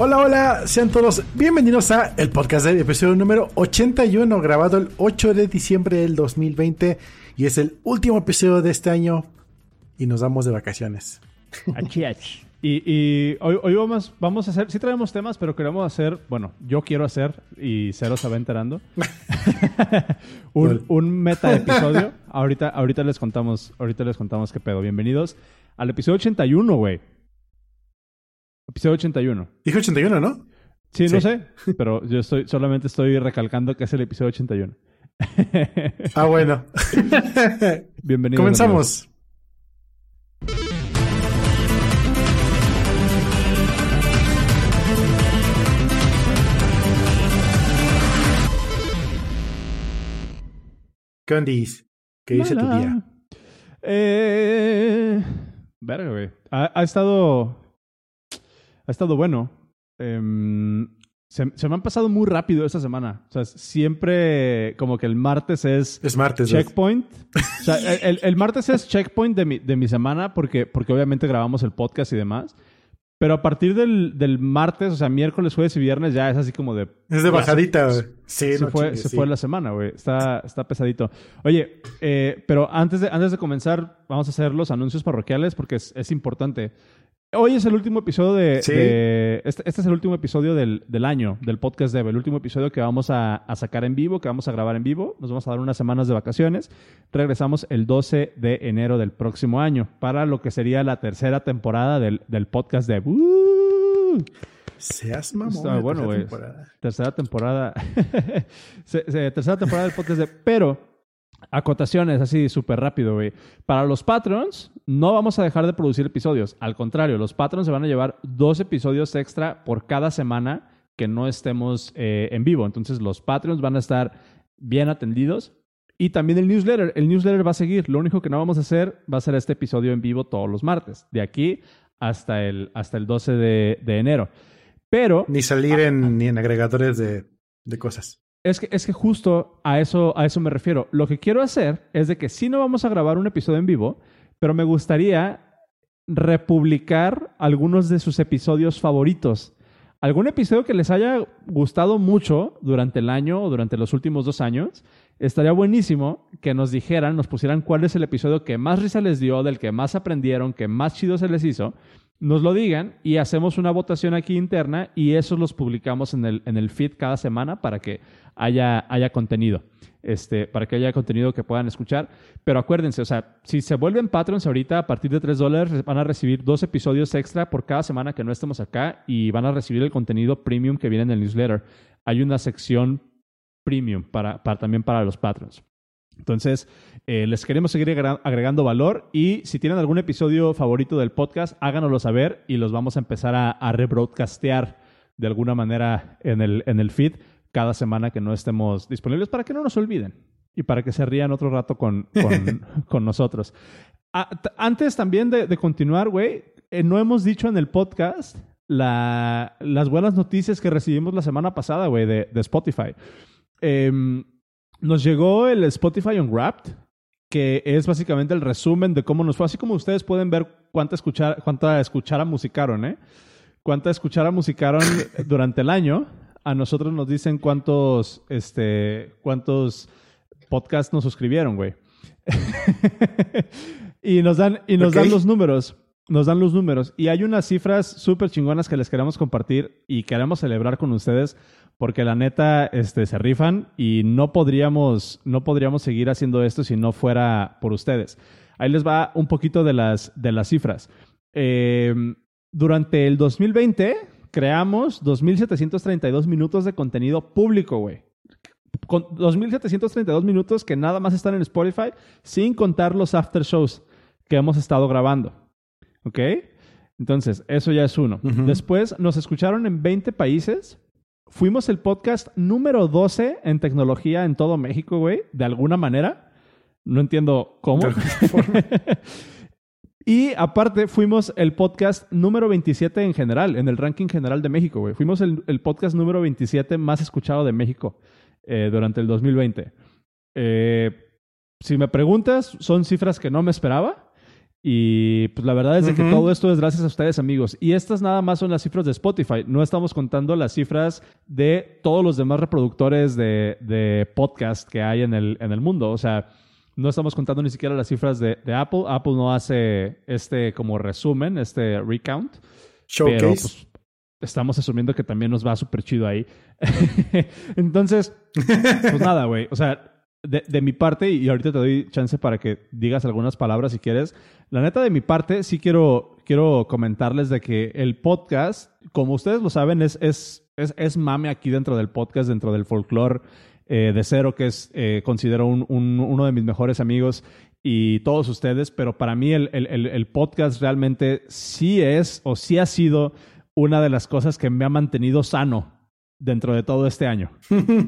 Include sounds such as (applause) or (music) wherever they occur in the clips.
Hola, hola, sean todos bienvenidos a el podcast del episodio número 81, grabado el 8 de diciembre del 2020 y es el último episodio de este año y nos damos de vacaciones. Achi, achi. Y, y hoy, hoy vamos, vamos a hacer, sí traemos temas, pero queremos hacer, bueno, yo quiero hacer, y Cero se va enterando, (laughs) un, un meta episodio. Ahorita, ahorita les contamos, ahorita les contamos qué pedo. Bienvenidos al episodio 81, güey. Episodio 81. Dijo 81, ¿no? Sí, no sé, pero yo estoy, solamente estoy recalcando que es el episodio 81. Ah, bueno. (laughs) Bienvenidos. Comenzamos. ¿Qué ondis? ¿Qué dice tu día? Eh, verga, güey. Ha, ha estado. Ha estado bueno. Em, se, se me han pasado muy rápido esta semana. O sea, siempre como que el martes es Es martes. checkpoint. O sea, el, el- martes es checkpoint de mi, de mi semana porque, porque obviamente grabamos el podcast y demás. Pero a partir del, del martes, o sea, miércoles, jueves y viernes, ya es así como de Es de bajadita. güey. Sí, se no fue, chingues, se sí. fue la semana, güey. Está, está pesadito. Oye, eh, pero antes de, antes de comenzar, vamos a hacer los anuncios parroquiales porque es, es importante. Hoy es el último episodio de... Sí. de- este, este es el último episodio del, del año, del podcast Dev. El último episodio que vamos a, a sacar en vivo, que vamos a grabar en vivo. Nos vamos a dar unas semanas de vacaciones. Regresamos el 12 de enero del próximo año para lo que sería la tercera temporada del, del podcast Dev. ¡Uh! Seas mamón. Bueno, tercera temporada. Tercera temporada. (laughs) Se- se- tercera temporada del podcast de. Pero, acotaciones así súper rápido, güey. Para los patrons, no vamos a dejar de producir episodios. Al contrario, los patrons se van a llevar dos episodios extra por cada semana que no estemos eh, en vivo. Entonces, los patrons van a estar bien atendidos. Y también el newsletter. El newsletter va a seguir. Lo único que no vamos a hacer va a ser este episodio en vivo todos los martes. De aquí hasta el, hasta el 12 de, de enero. Pero. Ni salir en, ni en agregadores de, de cosas. Es que, es que justo a eso, a eso me refiero. Lo que quiero hacer es de que sí no vamos a grabar un episodio en vivo, pero me gustaría republicar algunos de sus episodios favoritos. Algún episodio que les haya gustado mucho durante el año o durante los últimos dos años. Estaría buenísimo que nos dijeran, nos pusieran cuál es el episodio que más risa les dio, del que más aprendieron, que más chido se les hizo. Nos lo digan y hacemos una votación aquí interna y esos los publicamos en el, en el feed cada semana para que haya, haya contenido. Este, para que haya contenido que puedan escuchar. Pero acuérdense, o sea, si se vuelven patrons ahorita a partir de 3 dólares, van a recibir dos episodios extra por cada semana que no estemos acá y van a recibir el contenido premium que viene en el newsletter. Hay una sección premium para, para, también para los patrons. Entonces, eh, les queremos seguir agregando valor y si tienen algún episodio favorito del podcast, háganoslo saber y los vamos a empezar a, a rebroadcastear de alguna manera en el, en el feed cada semana que no estemos disponibles para que no nos olviden y para que se rían otro rato con, con, (laughs) con nosotros. Ah, antes también de, de continuar, güey, eh, no hemos dicho en el podcast la- las buenas noticias que recibimos la semana pasada, güey, de, de Spotify. Em, nos llegó el Spotify Unwrapped, que es básicamente el resumen de cómo nos fue. Así como ustedes pueden ver cuánta escuchar, cuánta escuchara musicaron, ¿eh? Cuánta escuchara musicaron (laughs) durante el año. A nosotros nos dicen cuántos, este, cuántos podcasts nos suscribieron, güey. (laughs) y nos dan, y nos dan los números. Nos dan los números. Y hay unas cifras súper chingonas que les queremos compartir y queremos celebrar con ustedes porque la neta este, se rifan y no podríamos, no podríamos seguir haciendo esto si no fuera por ustedes. Ahí les va un poquito de las, de las cifras. Eh, durante el 2020 creamos 2.732 minutos de contenido público, güey. Con 2.732 minutos que nada más están en Spotify, sin contar los after shows que hemos estado grabando. ¿Ok? Entonces, eso ya es uno. Después nos escucharon en 20 países. Fuimos el podcast número 12 en tecnología en todo México, güey, de alguna manera. No entiendo cómo. (laughs) Y aparte, fuimos el podcast número 27 en general, en el ranking general de México, güey. Fuimos el, el podcast número 27 más escuchado de México eh, durante el 2020. Eh, si me preguntas, son cifras que no me esperaba. Y pues la verdad es de que Ujú. todo esto es gracias a ustedes, amigos. Y estas nada más son las cifras de Spotify. No estamos contando las cifras de todos los demás reproductores de, de podcast que hay en el, en el mundo. O sea, no estamos contando ni siquiera las cifras de, de Apple. Apple no hace este como resumen, este recount. Showcase. Pero pues estamos asumiendo que también nos va súper chido ahí. (laughs) Entonces, pues nada, güey. O sea, de, de mi parte, y ahorita te doy chance para que digas algunas palabras si quieres. La neta, de mi parte, sí quiero, quiero comentarles de que el podcast, como ustedes lo saben, es, es, es, es mame aquí dentro del podcast, dentro del folclore eh, de Cero, que es, eh, considero un- un- uno de mis mejores amigos y todos ustedes, pero para mí el, el- el- podcast realmente sí es o sí ha sido una de las cosas que me ha mantenido sano dentro de todo este año.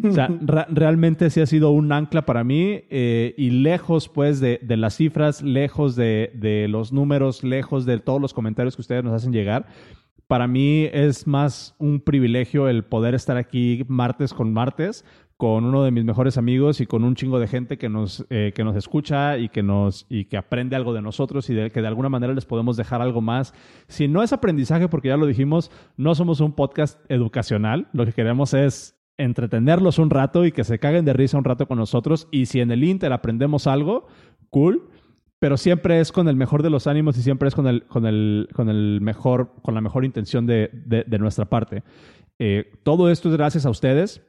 O sea, (laughs) realmente sí ha sido un ancla para mí eh, y lejos pues de, de las cifras, lejos de, de los números, lejos de todos los comentarios que ustedes nos hacen llegar. Para mí es más un privilegio el poder estar aquí martes con martes con uno de mis mejores amigos y con un chingo de gente que nos, eh, que nos escucha y que, nos, y que aprende algo de nosotros y que de alguna manera les podemos dejar algo más. Si no es aprendizaje, porque ya lo dijimos, no somos un podcast educacional. Lo que queremos es entretenerlos un rato y que se caguen de risa un rato con nosotros. Y si en el Inter aprendemos algo, cool. Pero siempre es con el mejor de los ánimos y siempre es con el, con el, con el mejor, con la mejor intención de, de- de nuestra parte. Eh, todo esto es gracias a ustedes.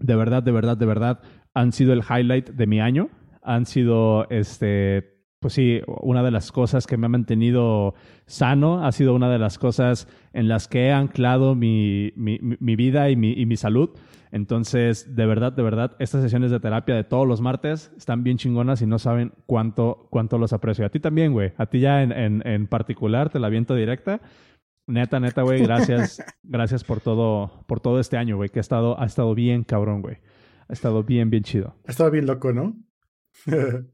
De verdad, de verdad, de verdad, han sido el highlight de mi año. Han sido, este, pues sí, una de las cosas que me ha mantenido sano. Ha sido una de las cosas en las que he anclado mi, mi, mi- vida y mi, y mi salud. Entonces, de verdad, de verdad, estas sesiones de terapia de todos los martes están bien chingonas y no saben cuánto, cuánto los aprecio. A ti también, güey. A ti ya en, en, en particular, te la viento directa. Neta, neta, güey, gracias. gracias por todo, por todo este año, güey, que ha estado, ha estado bien cabrón, güey. Ha estado bien, bien chido. Ha estado bien loco, ¿no? (laughs)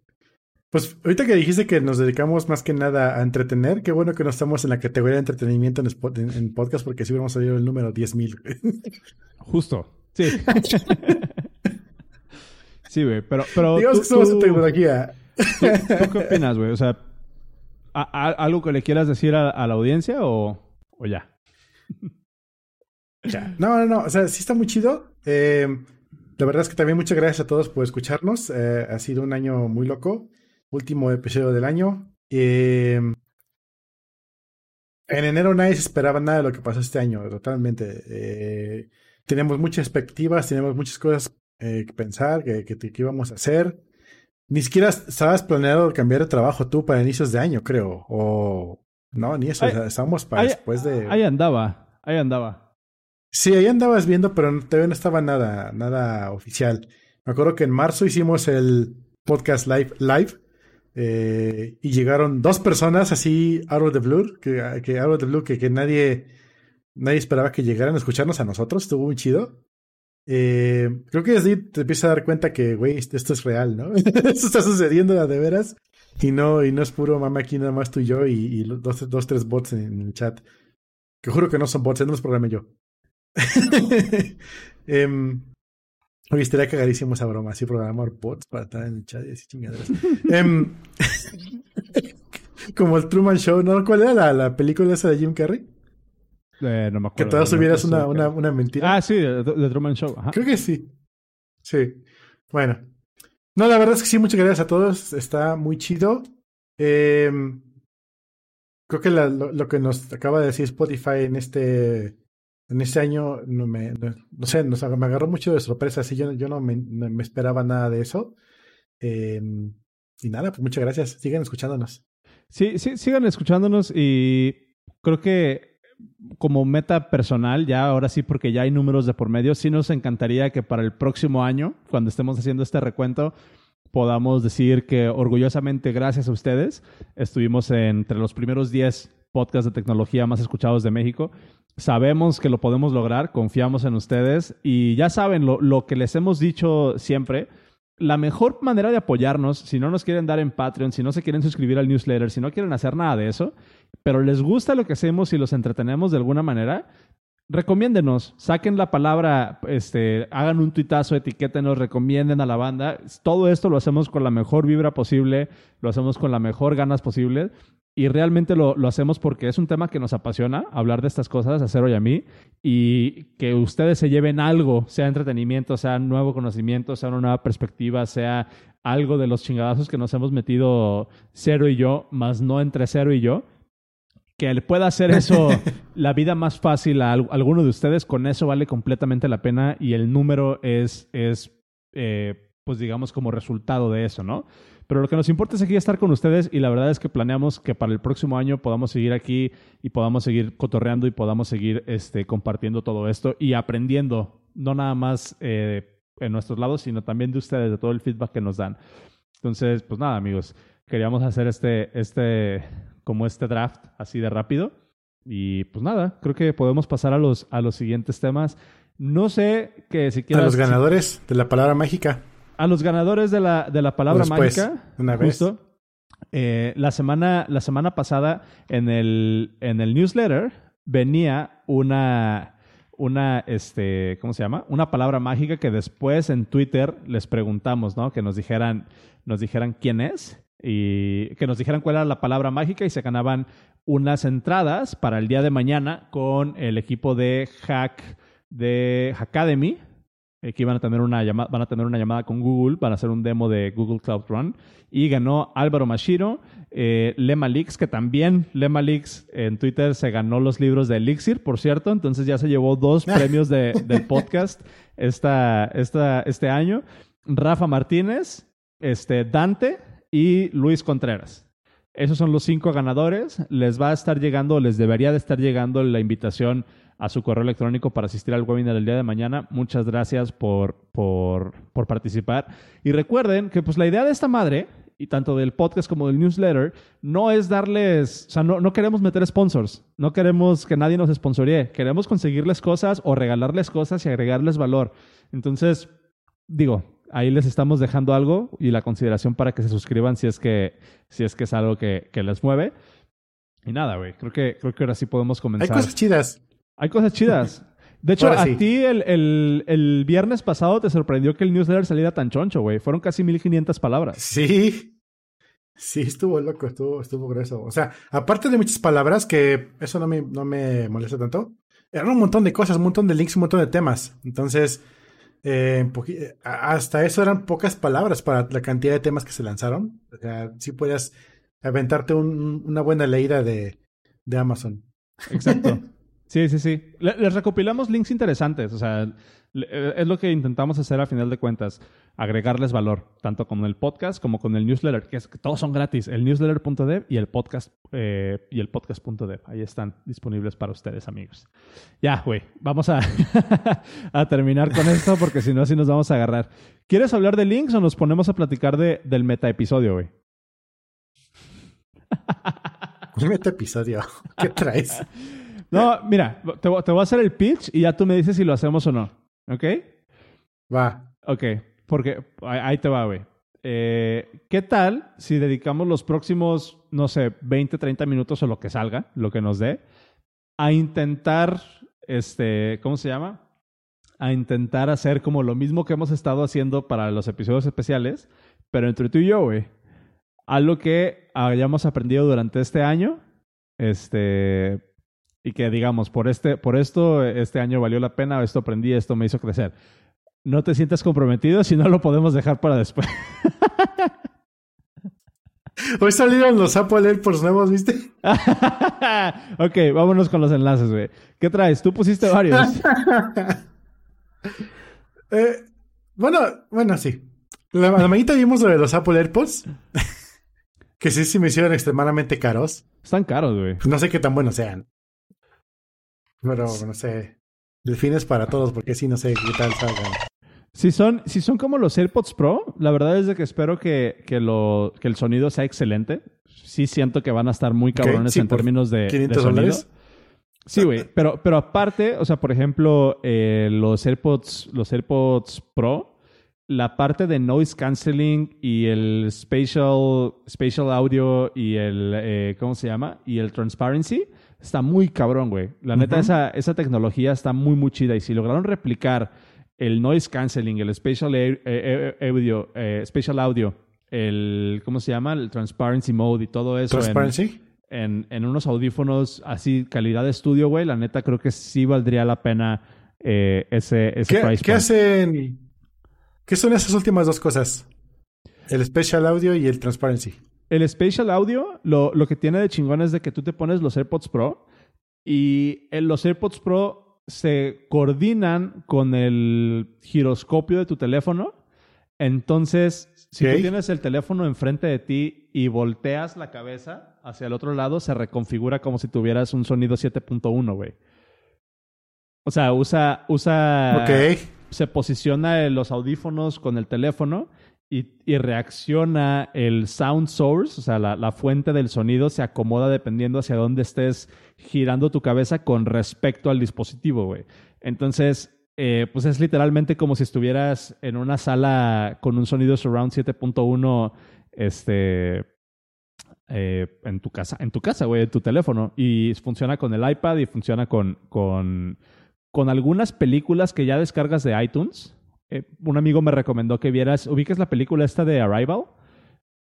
pues ahorita que dijiste que nos dedicamos más que nada a entretener, qué bueno que no estamos en la categoría de entretenimiento en, en- en podcast porque si hubiéramos salido el número 10.000. (laughs) Justo. Sí. (laughs) sí, güey. Pero, pero. Digamos tú- que somos tú- tecnología. ¿tú, tú qué opinas, güey? O sea, ¿a- a- ¿algo que le quieras decir a, a la audiencia o, o ya? No, no, no. O sea, sí está muy chido. Eh, la verdad es que también muchas gracias a todos por escucharnos. Eh, ha sido un año muy loco. Último episodio del año. Eh, en enero nadie se esperaba nada de lo que pasó este año, totalmente. Eh, teníamos muchas expectativas, teníamos muchas cosas eh, que pensar, que, que, que íbamos a hacer. Ni siquiera estabas planeado cambiar de trabajo tú para inicios de año, creo. O no, ni eso. Ay, estábamos para después de. ahí andaba. Ahí andaba. Sí, ahí andabas viendo, pero todavía no estaba nada, nada oficial. Me acuerdo que en marzo hicimos el podcast live, live eh, y llegaron dos personas así out of the blue, que, que out of the blue, que, que nadie, nadie esperaba que llegaran a escucharnos a nosotros. Estuvo muy chido. Eh, creo que desde ahí te empiezas a dar cuenta que, güey, esto esto es real, ¿no? (laughs) esto está sucediendo de veras y no, y no es puro mama aquí nada más tú y yo y, y dos, dos, tres bots en el chat. Que juro que no son bots, no los programé yo. (laughs) Em, oye, estaría cagadísimo esa broma, así programar bots para estar en el chat y así chingaderas. Em, (laughs) como el Truman Show, ¿no? ¿Cuál era la, la película esa de Jim Carrey? Eh, no me Que acuerdo. todas No tuvieras sé una, una, una mentira. Ah, sí, de, de Truman Show. Ajá. Creo que sí. Sí. Bueno. No, la verdad es que sí, muchas gracias a todos. Está muy chido. Em, creo que lo, que nos acaba de decir Spotify en este en este año no sé, me agarró mucho de sorpresa. Así yo, yo no, me, no me esperaba nada de eso. Em, y nada, pues muchas gracias. Sigan escuchándonos. Sí, sí, sigan escuchándonos y creo que como meta personal, ya ahora sí, porque ya hay números de por medio, sí nos encantaría que para el próximo año, cuando estemos haciendo este recuento, podamos decir que orgullosamente, gracias a ustedes, estuvimos entre los primeros 10 podcasts de tecnología más escuchados de México. Sabemos que lo podemos lograr, confiamos en ustedes y ya saben lo, lo que les hemos dicho siempre. La mejor manera de apoyarnos, si no nos quieren dar en Patreon, si no se quieren suscribir al newsletter, si no quieren hacer nada de eso, pero les gusta lo que hacemos y los entretenemos de alguna manera, recomiéndenos, saquen la palabra, este, hagan un tuitazo, etiquétenos, recomienden a la banda. Todo esto lo hacemos con la mejor vibra posible, lo hacemos con la mejor ganas posible. Y realmente lo, lo hacemos porque es un tema que nos apasiona, hablar de estas cosas, a Cero y a mí, y que ustedes se lleven algo, sea entretenimiento, sea nuevo conocimiento, sea una nueva perspectiva, sea algo de los chingadazos que nos hemos metido Cero y yo, más no entre Cero y yo que le pueda hacer eso (laughs) la vida más fácil a alguno de ustedes, con eso vale completamente la pena y el número es, es eh, pues digamos, como resultado de eso, ¿no? Pero lo que nos importa es aquí estar con ustedes y la verdad es que planeamos que para el próximo año podamos seguir aquí y podamos seguir cotorreando y podamos seguir este, compartiendo todo esto y aprendiendo, no nada más eh, en nuestros lados, sino también de ustedes, de todo el feedback que nos dan. Entonces, pues nada, amigos, queríamos hacer este, este como este draft así de rápido. Y pues nada, creo que podemos pasar a los, a los siguientes temas. No sé que si quieres... A los ganadores de la palabra mágica. A los ganadores de la, de la palabra mágica. Una justo, eh, la, semana, la semana pasada en el, en el newsletter venía una, una, este, ¿cómo se llama? Una palabra mágica que después en Twitter les preguntamos, ¿no? Que nos dijeran, nos dijeran quién es y que nos dijeran cuál era la palabra mágica y se ganaban unas entradas para el día de mañana con el equipo de Hack de Hackademy, eh, que iban a tener una llamada, van a tener una llamada con Google para hacer un demo de Google Cloud Run. Y ganó Álvaro Mashiro, eh, Lema Leaks, que también Lema Leaks en Twitter se ganó los libros de Elixir, por cierto. Entonces ya se llevó dos (laughs) premios de, del podcast esta, esta, este año. Rafa Martínez, este, Dante, y Luis Contreras. Esos son los cinco ganadores. Les va a estar llegando, les debería de estar llegando la invitación a su correo electrónico para asistir al webinar del día de mañana. Muchas gracias por, por, participar. Y recuerden que pues la idea de esta madre, y tanto del podcast como del newsletter, no es darles, o sea, no, no queremos meter sponsors, no queremos que nadie nos sponsoree, queremos conseguirles cosas o regalarles cosas y agregarles valor. Entonces, digo, ahí les estamos dejando algo y la consideración para que se suscriban si es que, si es, que es algo que, que les mueve. Y nada, güey, creo que, creo que ahora sí podemos comenzar. Hay cosas chidas. Hay cosas chidas. De hecho, a ti el, el, el, viernes pasado te sorprendió que el newsletter saliera tan choncho, güey. Fueron casi 1500 palabras. Sí. Sí, estuvo loco, estuvo, estuvo grueso. O sea, aparte de muchas palabras, que eso no me, no me molesta tanto, eran un montón de cosas, un montón de links, un montón de temas. Entonces, eh, hasta eso eran pocas palabras para la cantidad de temas que se lanzaron. O sea, sí podías aventarte una buena leída de, de Amazon. Exacto. (laughs) Sí, sí, sí. Les recopilamos links interesantes. O sea, eh, es lo que intentamos hacer a final de cuentas, agregarles valor, tanto con el podcast como con el newsletter, que es que todos son gratis, el newsletter.dev y el podcast eh, y el podcast.dev. Ahí están disponibles para ustedes, amigos. Ya, güey, vamos a, (laughs) a terminar con esto porque si no, así nos vamos a agarrar. ¿Quieres hablar de links o nos ponemos a platicar de, del meta episodio, güey? meta episodio? ¿Qué traes? (laughs) No, mira, te, te voy a hacer el pitch y ya tú me dices si lo hacemos o no. ¿Ok? Va. Ok, porque ahí te va, güey. Eh, ¿Qué tal si dedicamos los próximos, no sé, 20, 30 minutos o lo que salga, lo que nos dé, a intentar, este, ¿cómo se llama? A intentar hacer como lo mismo que hemos estado haciendo para los episodios especiales, pero entre tú y yo, güey. Algo que hayamos aprendido durante este año, este, y que digamos, por, este, por esto este año valió la pena, esto aprendí, esto me hizo crecer. No te sientas comprometido, si no lo podemos dejar para después. (laughs) Hoy salieron los Apple AirPods nuevos, ¿viste? (laughs) ok, vámonos con los enlaces, güey. ¿Qué traes? Tú pusiste varios. (laughs) Eh, bueno, bueno, sí. La, la mañana vimos lo de los Apple AirPods. que sí, sí me hicieron extremadamente caros. Están caros, güey. No sé qué tan buenos sean. Pero no sé. Delfines para todos, porque sí, no sé qué tal salgan. Si son, si son como los AirPods Pro, la verdad es de que espero que, que, lo, que el sonido sea excelente. Sí siento que van a estar muy cabrones en términos de, de sonido. Sí, güey. Pero, pero aparte, o sea, por ejemplo, eh, los AirPods, los AirPods Pro, la parte de noise canceling y el spatial, spatial audio y el, eh, ¿cómo se llama? Y el transparency Está muy cabrón, güey. La neta, esa, esa tecnología está muy, muy chida. Y si lograron replicar el noise canceling, el spatial air- eh, eh, audio, eh, spatial audio, el, ¿cómo se llama? El transparency mode y todo eso en, Transparency. en, en unos audífonos así, calidad de estudio, güey, la neta creo que sí valdría la pena eh, ese, ese ¿Qué, price qué point. hacen? ¿Qué son esas últimas dos cosas? El Special Audio y el Transparency. El Spatial Audio, lo, lo que tiene de chingón es de que tú te pones los AirPods Pro y en los AirPods Pro se coordinan con el giroscopio de tu teléfono. Entonces, si tú tienes el teléfono enfrente de ti y volteas la cabeza hacia el otro lado, se reconfigura como si tuvieras un sonido 7.1, güey. O sea, usa, usa ok. se posiciona los audífonos con el teléfono y, reacciona el sound source, o sea, la, la fuente del sonido se acomoda dependiendo hacia dónde estés girando tu cabeza con respecto al dispositivo, güey. Entonces, eh, pues es literalmente como si estuvieras en una sala con un sonido surround 7.1, este, eh, en tu casa, en tu casa, güey, en tu teléfono. Y funciona con el iPad y funciona con, con, con algunas películas que ya descargas de iTunes. Eh, un amigo me recomendó que vieras, ubiques la película esta de Arrival,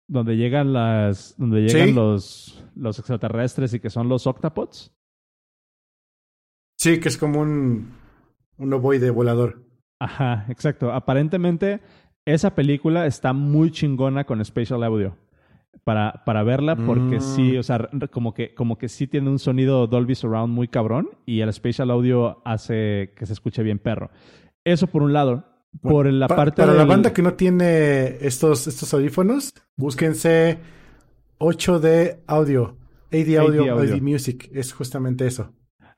donde llegan las, donde llegan Sí. los, los extraterrestres y que son los octopods. Sí, que es como un, un ovoide volador. Ajá, exacto. Aparentemente, esa película está muy chingona con Spatial Audio. Para, para verla, porque Mm. sí, o sea, como que, como que sí tiene un sonido Dolby Surround muy cabrón y el Spatial Audio hace que se escuche bien perro. Eso por un lado. Por la Pa- parte para la banda que no tiene estos, estos audífonos, búsquense 8D Audio. AD Audio, Audio. AD Music. Es justamente eso.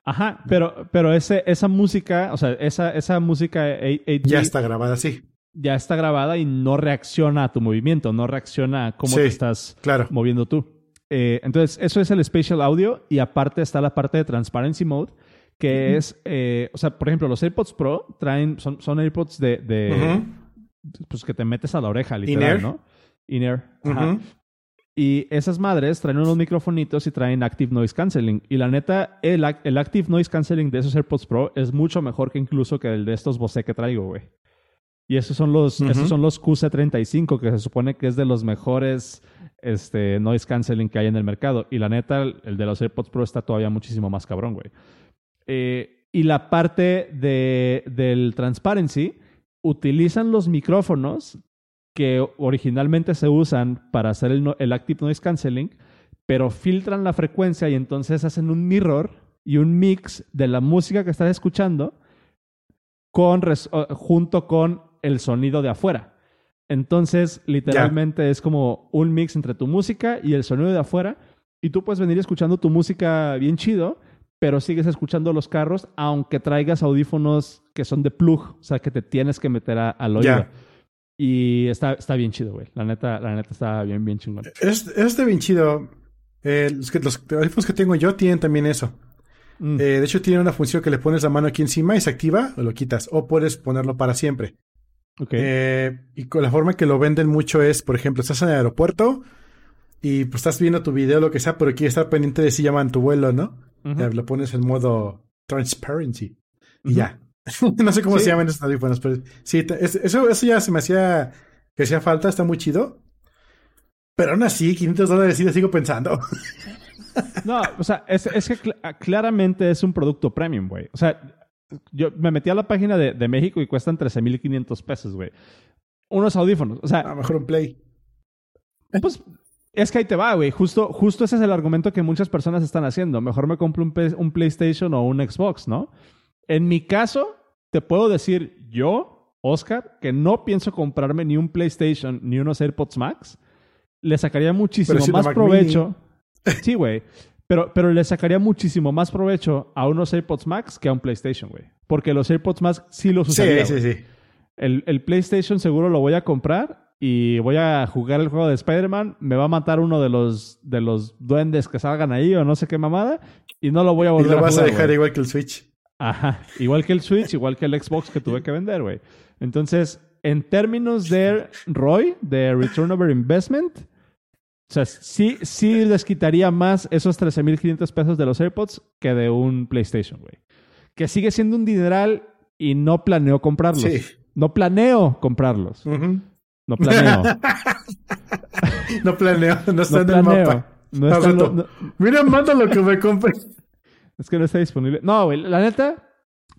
Ajá, pero, pero ese, esa música, o sea, esa, esa música A- AD Ya está grabada así. ya está grabada y no reacciona a tu movimiento, no reacciona a cómo Sí. te estás Claro. moviendo tú. Eh, entonces, eso es el spatial audio y aparte está la parte de transparency mode, que es, eh, o sea, por ejemplo, los AirPods Pro traen, son, son AirPods de, pues que te metes a la oreja, literal, In-ear. ¿no? Ujú. Y esas madres traen unos microfonitos y traen Active Noise Cancelling. Y la neta, el, el Active Noise Cancelling de esos AirPods Pro es mucho mejor que incluso que el de estos Bose que traigo, güey. Y esos son los, esos son los QC35, que se supone que es de los mejores este, noise canceling que hay en el mercado. Y la neta, el de los AirPods Pro está todavía muchísimo más cabrón, güey. Eh, y la parte de, del transparency, utilizan los micrófonos que originalmente se usan para hacer el, no- el Active Noise Cancelling, pero filtran la frecuencia y entonces hacen un mirror y un mix de la música que estás escuchando con junto con el sonido de afuera. Entonces, literalmente es como un mix entre tu música y el sonido de afuera. Y tú puedes venir escuchando tu música bien chido, pero sigues escuchando los carros, aunque traigas audífonos que son de plug, o sea, que te tienes que meter a- al oído. Y está, está bien chido, güey. La neta, la neta está bien, bien chingón. Es, es está bien chido. Eh, los, que, los audífonos que tengo yo tienen también eso. Mm. Eh, de hecho, tiene una función que le pones la mano aquí encima y se activa o lo quitas. O puedes ponerlo para siempre. ok. Eh, y con la forma que lo venden mucho es, por ejemplo, estás en el aeropuerto y pues estás viendo tu video, lo que sea, pero quieres estar pendiente de si llaman tu vuelo, ¿no? Ya lo pones en modo transparency. Y ya. (laughs) no sé cómo Sí. se llaman esos audífonos, pero sí, eso, eso ya se me hacía que hacía falta, está muy chido. Pero aún así, 500 dólares sí le sigo pensando. (laughs) No, o sea, es, es que cl- claramente es un producto premium, güey. O sea, yo me metí a la página de, de México y cuestan 13,500 pesos, güey. Unos audífonos. O A sea, lo mejor un play. pues es que ahí te va, güey. Justo, justo ese es el argumento que muchas personas están haciendo. Mejor me compro un, PlayStation o un Xbox, ¿no? En mi caso, te puedo decir yo, Oscar, que no pienso comprarme ni un PlayStation ni unos AirPods Max. Le sacaría muchísimo más provecho. (laughs) Sí, güey. Pero, pero le sacaría muchísimo más provecho a unos AirPods Max que a un PlayStation, güey. Porque los AirPods Max sí los usaría. Sí, sí, sí. El, el PlayStation seguro lo voy a comprar y voy a jugar el juego de Spider-Man. Me va a matar uno de los, de los duendes que salgan ahí o no sé qué mamada. Y no lo voy a Y volver lo a vas a dejar igual que el Switch. Ajá. Igual que el Switch, igual que el Xbox que tuve que vender, güey. Entonces, en términos de ROI, de Return Over Investment, O sea, sí, sí les quitaría más esos 13.500 pesos de los AirPods que de un PlayStation, güey. Que sigue siendo un dineral y no planeo comprarlos. Sí. No planeo comprarlos. Ujú. No planeo. (laughs) No planeo, no está no en el mapa. No está lo- no- Mira, manda lo que me compré. es que no está disponible. No, güey, la neta,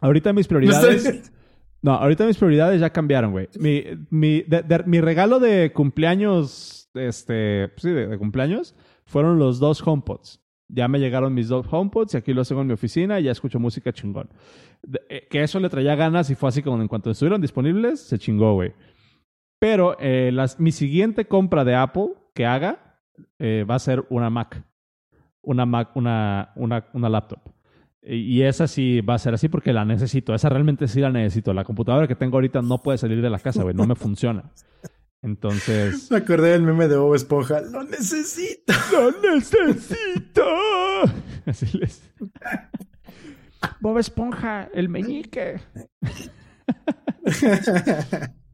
ahorita mis No prioridades. está- No, ahorita mis prioridades ya cambiaron, güey. Mi, mi, de- de- mi regalo de cumpleaños, este, sí, de, de cumpleaños, fueron los dos HomePods. Ya me llegaron mis dos HomePods y aquí los tengo en mi oficina y ya escucho música chingón. Eh, que eso le traía ganas y fue así como en cuanto estuvieron disponibles, se chingó, güey. Pero eh, las, mi siguiente compra de Apple que haga eh, va a ser una Mac. Una Mac, una, una, una laptop. Y esa sí va a ser así porque la necesito. Esa realmente sí la necesito. La computadora que tengo ahorita no puede salir de la casa, güey. No me funciona. Entonces. Me acordé del meme de Bob Esponja. Lo necesito. ¡Lo necesito! Así les. Bob Esponja, el meñique. (laughs)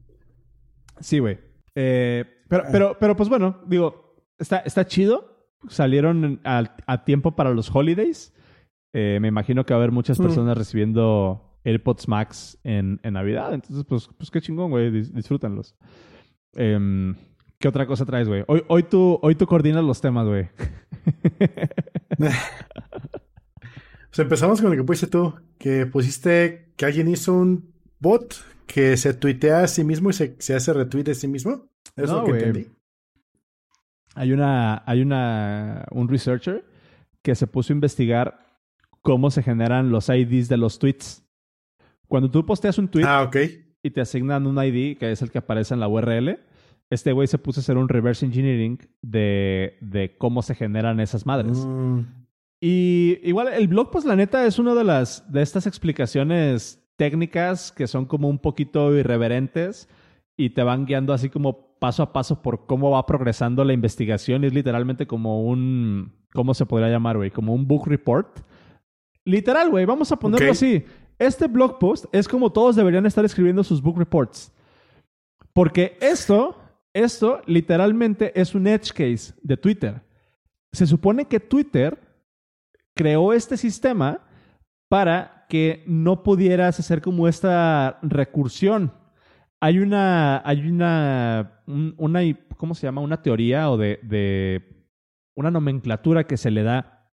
Sí, güey. Eh, pero, pero, pero, pues bueno, digo, está, está chido. Salieron a, a tiempo para los holidays. Eh, me imagino que va a haber muchas Mm. personas recibiendo AirPods Max en, en Navidad. Entonces, pues, pues qué chingón, güey. Dis- disfrútenlos. Em, ¿Qué otra cosa traes, güey? Hoy, hoy, tú, hoy tú coordinas los temas, güey. (laughs) Pues empezamos con lo que pusiste tú, que pusiste que alguien hizo un bot que se tuitea a sí mismo y se, se hace retweet de sí mismo. Eso es No, lo que entendí. Hay una, hay una, un researcher que se puso a investigar cómo se generan los IDs de los tweets. Cuando tú posteas un tweet Ah, ok. y te asignan un ID, que es el que aparece en la URL, este güey se puso a hacer un reverse engineering de, de cómo se generan esas madres. Mm, Y igual el blog, pues la neta es una de las de estas explicaciones técnicas que son como un poquito irreverentes y te van guiando así como paso a paso por cómo va progresando la investigación. Es literalmente como un, ¿cómo se podría llamar, güey? Como un book report. Literal, güey, vamos a ponerlo así. Este blog post es como todos deberían estar escribiendo sus book reports. Porque esto, esto literalmente es un edge case de Twitter. Se supone que Twitter creó este sistema para que no pudieras hacer como esta recursión. Hay una, hay una, un- una, ¿cómo se llama? Una teoría o de, de una nomenclatura que se le da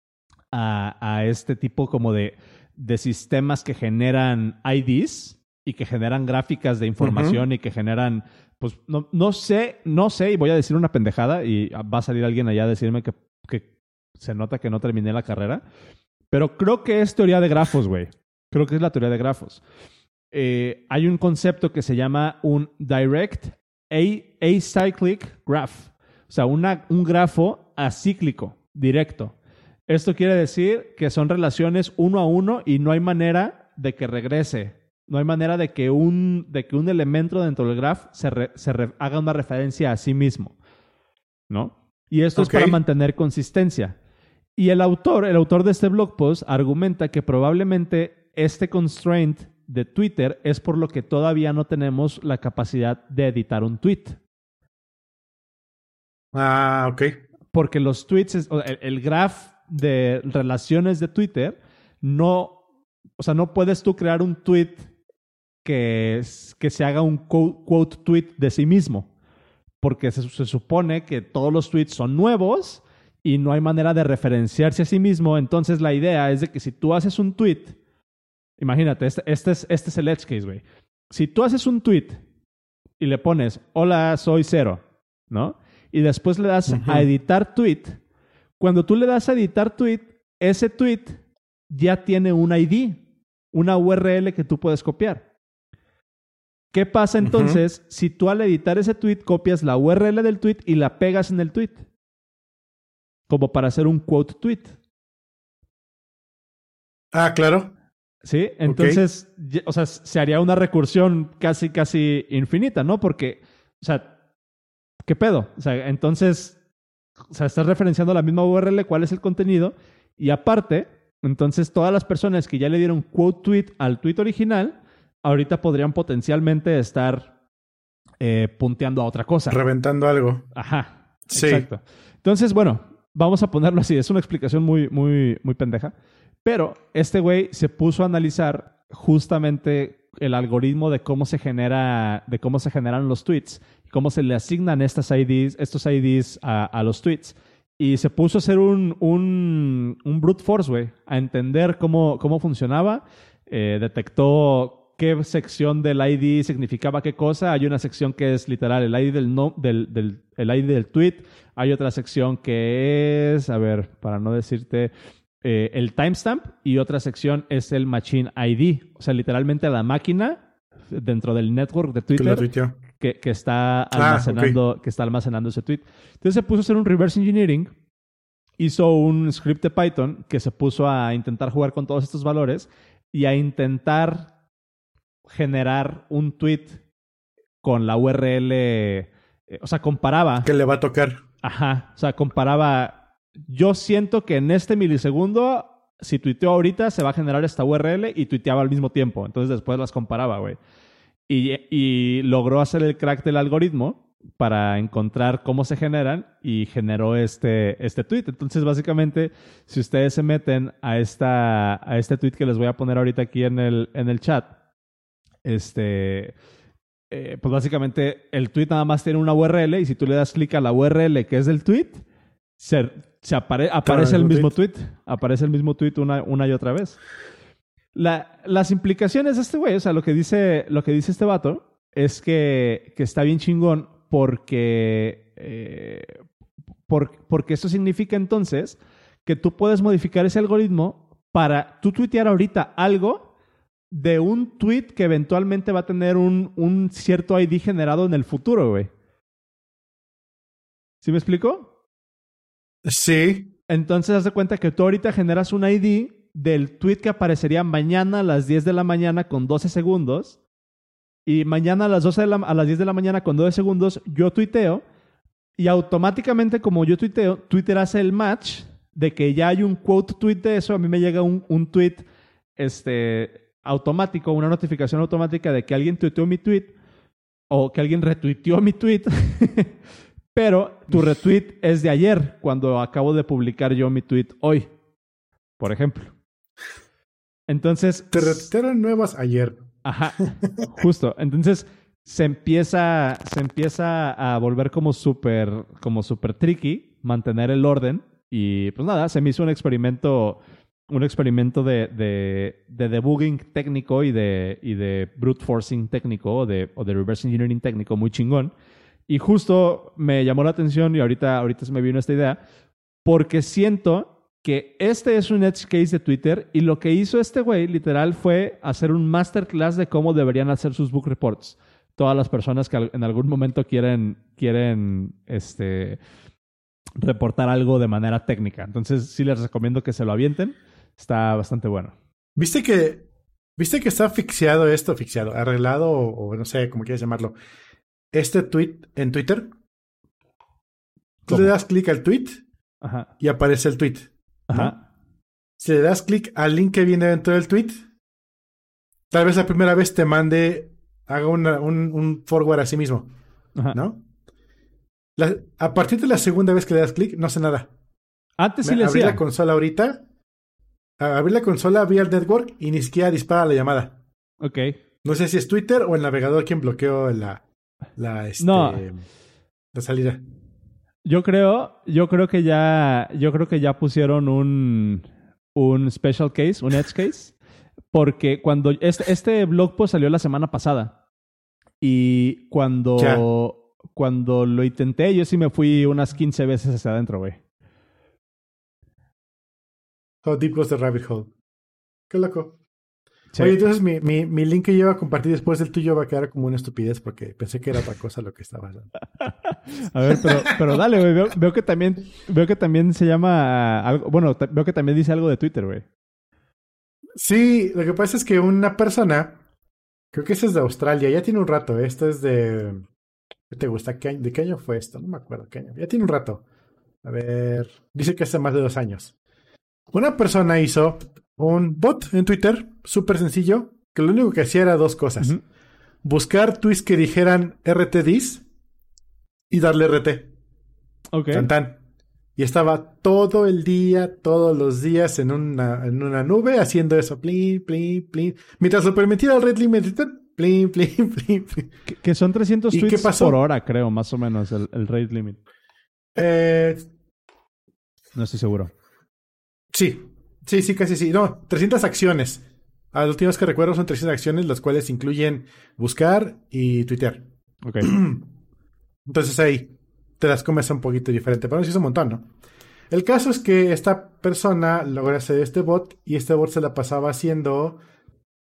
a, a este tipo como de, de sistemas que generan IDs y que generan gráficas de información y que generan, pues no, no sé, no sé, y voy a decir una pendejada y va a salir alguien allá a decirme que, que se nota que no terminé la carrera, pero creo que es teoría de grafos, güey. Creo que es la teoría de grafos. Eh, hay un concepto que se llama un direct a- acyclic graph, o sea, una, un grafo acíclico, directo. Esto quiere decir que son relaciones uno a uno y no hay manera de que regrese. No hay manera de que un, de que un elemento dentro del graph se, re- se re- haga una referencia a sí mismo. ¿No? Y esto es para mantener consistencia. Y el autor, el autor de este blog post, argumenta que probablemente este constraint de Twitter es por lo que todavía no tenemos la capacidad de editar un tweet. Ah, ok. Porque los tweets, es- o el, el graph de relaciones de Twitter, no, o sea, no puedes tú crear un tweet que, es- que se haga un quote, quote tweet de sí mismo. Porque se, se supone que todos los tweets son nuevos y no hay manera de referenciarse a sí mismo. Entonces la idea es de que si tú haces un tweet, imagínate, este, este es, este es el edge case, güey. Si tú haces un tweet y le pones, hola, soy cero, ¿no? Y después le das a editar tweet, cuando tú le das a editar tweet, ese tweet ya tiene un ID, una URL que tú puedes copiar. ¿Qué pasa entonces si tú al editar ese tweet copias la URL del tweet y la pegas en el tweet? Como para hacer un quote tweet. Ah, claro. ¿Sí? Entonces, o sea, se haría una recursión casi, casi infinita, ¿no? Porque, o sea, ¿qué pedo? O sea, entonces, o sea, estás referenciando la misma URL, cuál es el contenido, y aparte, entonces todas las personas que ya le dieron quote tweet al tweet original, ahorita podrían potencialmente estar eh, punteando a otra cosa. Reventando algo. Ajá. Sí. Exacto. Entonces, bueno, vamos a ponerlo así. Es una explicación muy, muy, muy pendeja. Pero este güey se puso a analizar justamente el algoritmo de cómo se genera, de cómo se generan los tweets cómo se le asignan estas IDs, estos IDs a, los tweets. Y se puso a hacer un, un, un brute force, güey, a entender cómo, cómo funcionaba. Eh, detectó qué sección del ID significaba qué cosa. Hay una sección que es literal el ID del, no, del, del, el ID del tweet. Hay otra sección que es, a ver, para no decirte, eh, el timestamp y otra sección es el Machine ID. O sea, literalmente la máquina dentro del network de Twitter que, que, está ah, almacenando, que está almacenando ese tweet. Entonces se puso a hacer un reverse engineering, hizo un script de Python que se puso a intentar jugar con todos estos valores y a intentar generar un tweet con la URL, eh, o sea, comparaba. Que le va a tocar. Ajá, o sea, comparaba yo siento que en este milisegundo, si tuiteo ahorita, se va a generar esta URL y tuiteaba al mismo tiempo. Entonces después las comparaba, güey. Y, logró hacer el crack del algoritmo para encontrar cómo se generan y generó este, este tweet. Entonces, básicamente, si ustedes se meten a, esta, a este tweet que les voy a poner ahorita aquí en el, en el chat, este, eh, pues básicamente el tweet nada más tiene una URL y si tú le das clic a la URL que es del tweet, se, se aparece el mismo tweet. Aparece el mismo tweet una, una y otra vez. La, las implicaciones de este güey, o sea, lo que dice, lo que dice este vato es que, que está bien chingón porque, eh, porque eso significa entonces que tú puedes modificar ese algoritmo para tú tuitear ahorita algo de un tweet que eventualmente va a tener un, un cierto ID generado en el futuro, güey. ¿Sí me explico? Sí. Entonces, haz de cuenta que tú ahorita generas un ID del tweet que aparecería mañana a las 10 de la mañana con 12 segundos. Y mañana a las, 12 a las 10 de la mañana con 12 segundos yo tuiteo. Y automáticamente, como yo tuiteo, Twitter hace el match de que ya hay un quote tweet de eso. A mí me llega un, un tweet este, automático, una notificación automática de que alguien tuiteó mi tweet o que alguien retuiteó mi tweet. (laughs) Pero tu retweet es de ayer, cuando acabo de publicar yo mi tweet hoy, por ejemplo. Entonces. Te retuitearon nuevas ayer. Ajá, (laughs) justo. Entonces se empieza, se empieza a volver como súper, como súper tricky mantener el orden. Y pues nada, se me hizo un experimento, un experimento de, de, de debugging técnico y de, y de brute forcing técnico o de, o de reverse engineering técnico muy chingón y justo me llamó la atención y ahorita, ahorita se me vino esta idea, porque siento que este es un edge case de Twitter y lo que hizo este güey literal fue hacer un masterclass de cómo deberían hacer sus book reports. Todas las personas que en algún momento quieren, quieren este, reportar algo de manera técnica. Entonces sí les recomiendo que se lo avienten. Está bastante bueno. ¿Viste que, ¿viste que está asfixiado esto, asfixiado, arreglado o, o no sé cómo quieres llamarlo? Este tweet en Twitter. Tú le das clic al tweet y aparece el tweet. Si le das clic al link que viene dentro del tweet, tal vez la primera vez te mande, haga un, un, forward a sí mismo. ¿No? a partir de la segunda vez que le das clic, no hace nada. Antes sí le Abrí la consola ahorita. Abrí la consola vía el network y ni siquiera dispara la llamada. Ok. No sé si es Twitter o el navegador quien bloqueó la, la, este, la salida. Yo creo, yo creo que ya, yo creo que ya pusieron un, un special case, un edge case, porque cuando este, este blog post salió la semana pasada y cuando, cuando lo intenté, yo sí me fui unas 15 veces hacia adentro, güey. How deep was the rabbit hole? Qué loco. Oye, entonces mi, mi, mi, link que yo iba a compartir después del tuyo va a quedar como una estupidez porque pensé que era otra cosa lo que estaba hablando. (laughs) a ver, pero, pero dale, güey. Veo, que también, veo que también se llama algo, bueno, veo que también dice algo de Twitter, güey. Sí, lo que pasa es que una persona, creo que ese es de Australia, ya tiene un rato, ¿eh? esto es de, ¿qué te gusta? ¿De qué año fue esto? No me acuerdo qué año. Ya tiene un rato. A ver, dice que hace más de dos años. Una persona hizo un bot en Twitter, súper sencillo, que lo único que hacía era dos cosas. Buscar tweets que dijeran RTDs y darle RT. Ok. Tan, Y estaba todo el día, todos los días en una, en una nube haciendo eso. Plin, plin, plin. Mientras lo permitía el Red Limit. (laughs) Plin, plin, plin, plin. Que, que son 300 ¿Y qué tweets pasó? por hora, creo, más o menos, el, el rate limit. Eh, No estoy seguro. sí, sí, sí, casi sí. No, 300 acciones. A los últimos que recuerdo son 300 acciones, las cuales incluyen buscar y tuitear. Ok. (clears throat) Entonces ahí te las comes un poquito diferente, pero sí es un montón, ¿no? El caso es que esta persona logró hacer este bot y este bot se la pasaba haciendo.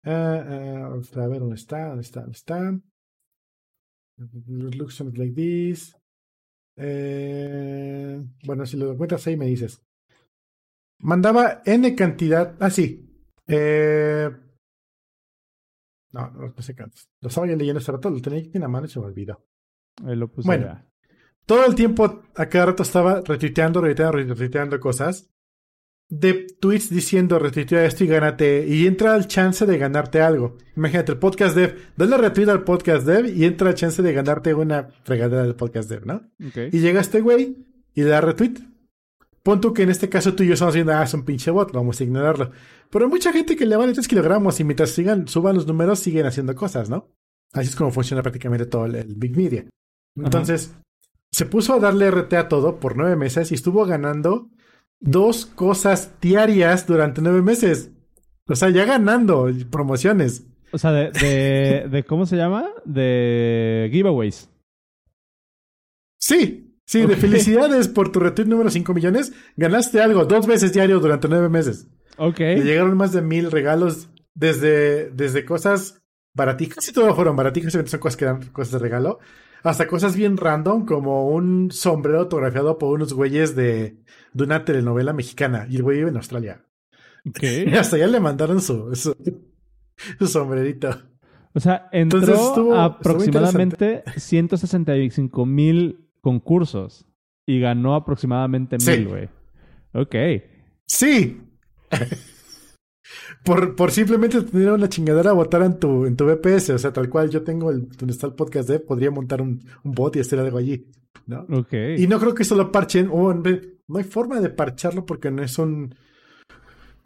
eh, eh, a ver, ¿dónde está? ¿Dónde está? ¿Dónde está? Looks like this. Eh, bueno, si lo encuentras ahí me dices. Mandaba N cantidad. Ah, sí. Eh, no, no, no sé qué. Lo estaba leyendo hace rato, lo tenía aquí en la mano y se me olvidó. Lo puse Bueno. Todo el tiempo, a cada rato estaba retuiteando, retuiteando, retuiteando cosas. De tweets diciendo retuitea esto y gánate. Y entra el chance de ganarte algo. Imagínate, el podcast dev. Dale retweet al podcast dev y entra el chance de ganarte una fregadera del podcast dev, ¿no? Y llega este güey y le da retweet. Pon tú que en este caso tú y yo estamos viendo, ah, es un pinche bot, vamos a ignorarlo. Pero hay mucha gente que le vale 3 kilogramos y mientras sigan, suban los números, siguen haciendo cosas, ¿no? Así es como funciona prácticamente todo el, el Big Media. Entonces, se puso a darle RT a todo por nueve meses y estuvo ganando dos cosas diarias durante nueve meses. O sea, ya ganando promociones. O sea, de, de, de- ¿cómo se llama? De giveaways. Sí, sí, de felicidades por tu retweet número 5 millones. Ganaste algo dos veces diario durante nueve meses. Ok. Le llegaron más de mil regalos desde, desde cosas baraticas. Casi todo fueron baraticas, obviamente son cosas que dan cosas de regalo. Hasta cosas bien random, como un sombrero autografiado por unos güeyes de, de una telenovela mexicana. Y el güey vive en Australia. Ok. Y (laughs) hasta allá le mandaron su, su, su sombrerito. O sea, entró Entonces estuvo- estuvo aproximadamente 165 mil concursos y ganó aproximadamente Sí. mil, güey. Ok. Sí. (laughs) por, por simplemente tener una chingadera a votar en tu, en tu BPS. O sea, tal cual yo tengo el, donde está el podcast de, podría montar un, un bot y hacer algo allí. ¿no? Ok. Y no creo que eso lo parchen. o en vez- no hay forma de parcharlo porque no es un.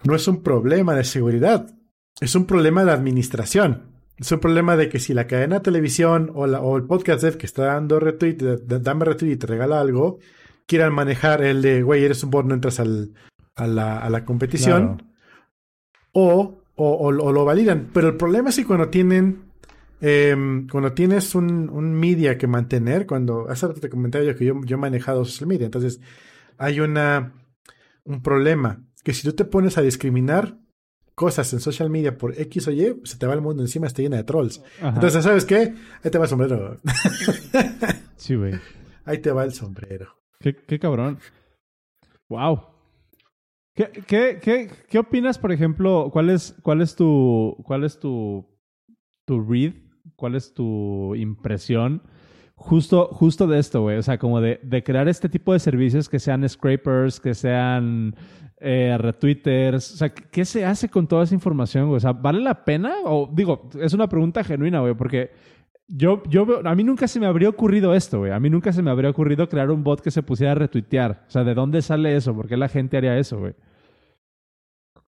No es un problema de seguridad. Es un problema de administración. Es un problema de que si la cadena de televisión o, la, o el podcast dev que está dando retweet, dame retweet y te regala algo, quieran manejar el de, güey, eres un bot, no entras al, a, la, a la competición. Claro. O, o, o- o lo validan. Pero el problema es que cuando tienen. em, cuando tienes un, un media que mantener, cuando. Hace rato te comentaba yo que yo, yo he manejado social media. Entonces, hay una. un problema. Que si tú te pones a discriminar cosas en social media por X o Y, se te va el mundo encima, está llena de trolls. Ajá. Entonces, ¿sabes qué? Ahí te va el sombrero. (laughs) sí, güey. Ahí te va el sombrero. Qué, qué cabrón. Wow. ¿Qué, qué, qué, qué opinas, por ejemplo? ¿Cuál es, cuál es tu. cuál es tu. tu read? ¿Cuál es tu impresión? Justo, justo de esto, güey. O sea, como de, de crear este tipo de servicios que sean scrapers, que sean eh, retweeters. O sea, ¿qué se hace con toda esa información, güey? O sea, ¿vale la pena? O digo, es una pregunta genuina, güey, porque yo, yo veo, a mí nunca se me habría ocurrido esto, güey. A mí nunca se me habría ocurrido crear un bot que se pusiera a retuitear. O sea, ¿de dónde sale eso? ¿Por qué la gente haría eso, güey?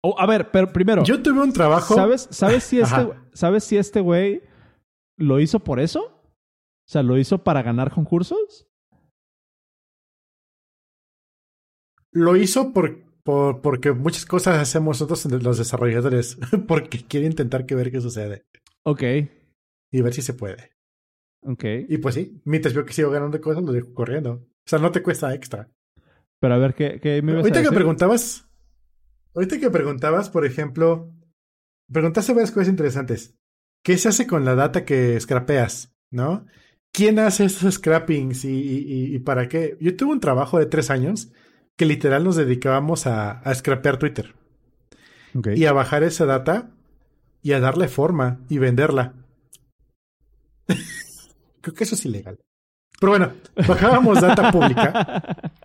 O, a ver, pero primero, Yo tuve un trabajo. ¿sabes, sabes, si (laughs) este. ¿sabes si este güey lo hizo por eso? O sea, ¿lo hizo para ganar concursos? Lo hizo por, por- porque muchas cosas hacemos nosotros los desarrolladores. (laughs) porque quiere intentar que ver qué sucede. Ok, Y ver si se puede. ok. Y pues sí, mientras veo que sigo ganando cosas, lo dejo corriendo. O sea, no te cuesta extra. Pero a ver, ¿qué, qué me ibas a Ahorita que preguntabas, ahorita que preguntabas, por ejemplo, preguntaste varias cosas interesantes. ¿Qué se hace con la data que scrapeas? ¿No? ¿Quién hace esos scrappings y- y para qué? Yo tuve un trabajo de tres años que literal nos dedicábamos a, a scrapear Twitter y a bajar esa data y a darle forma y venderla. (laughs) Creo que eso es ilegal. Pero bueno, bajábamos data pública,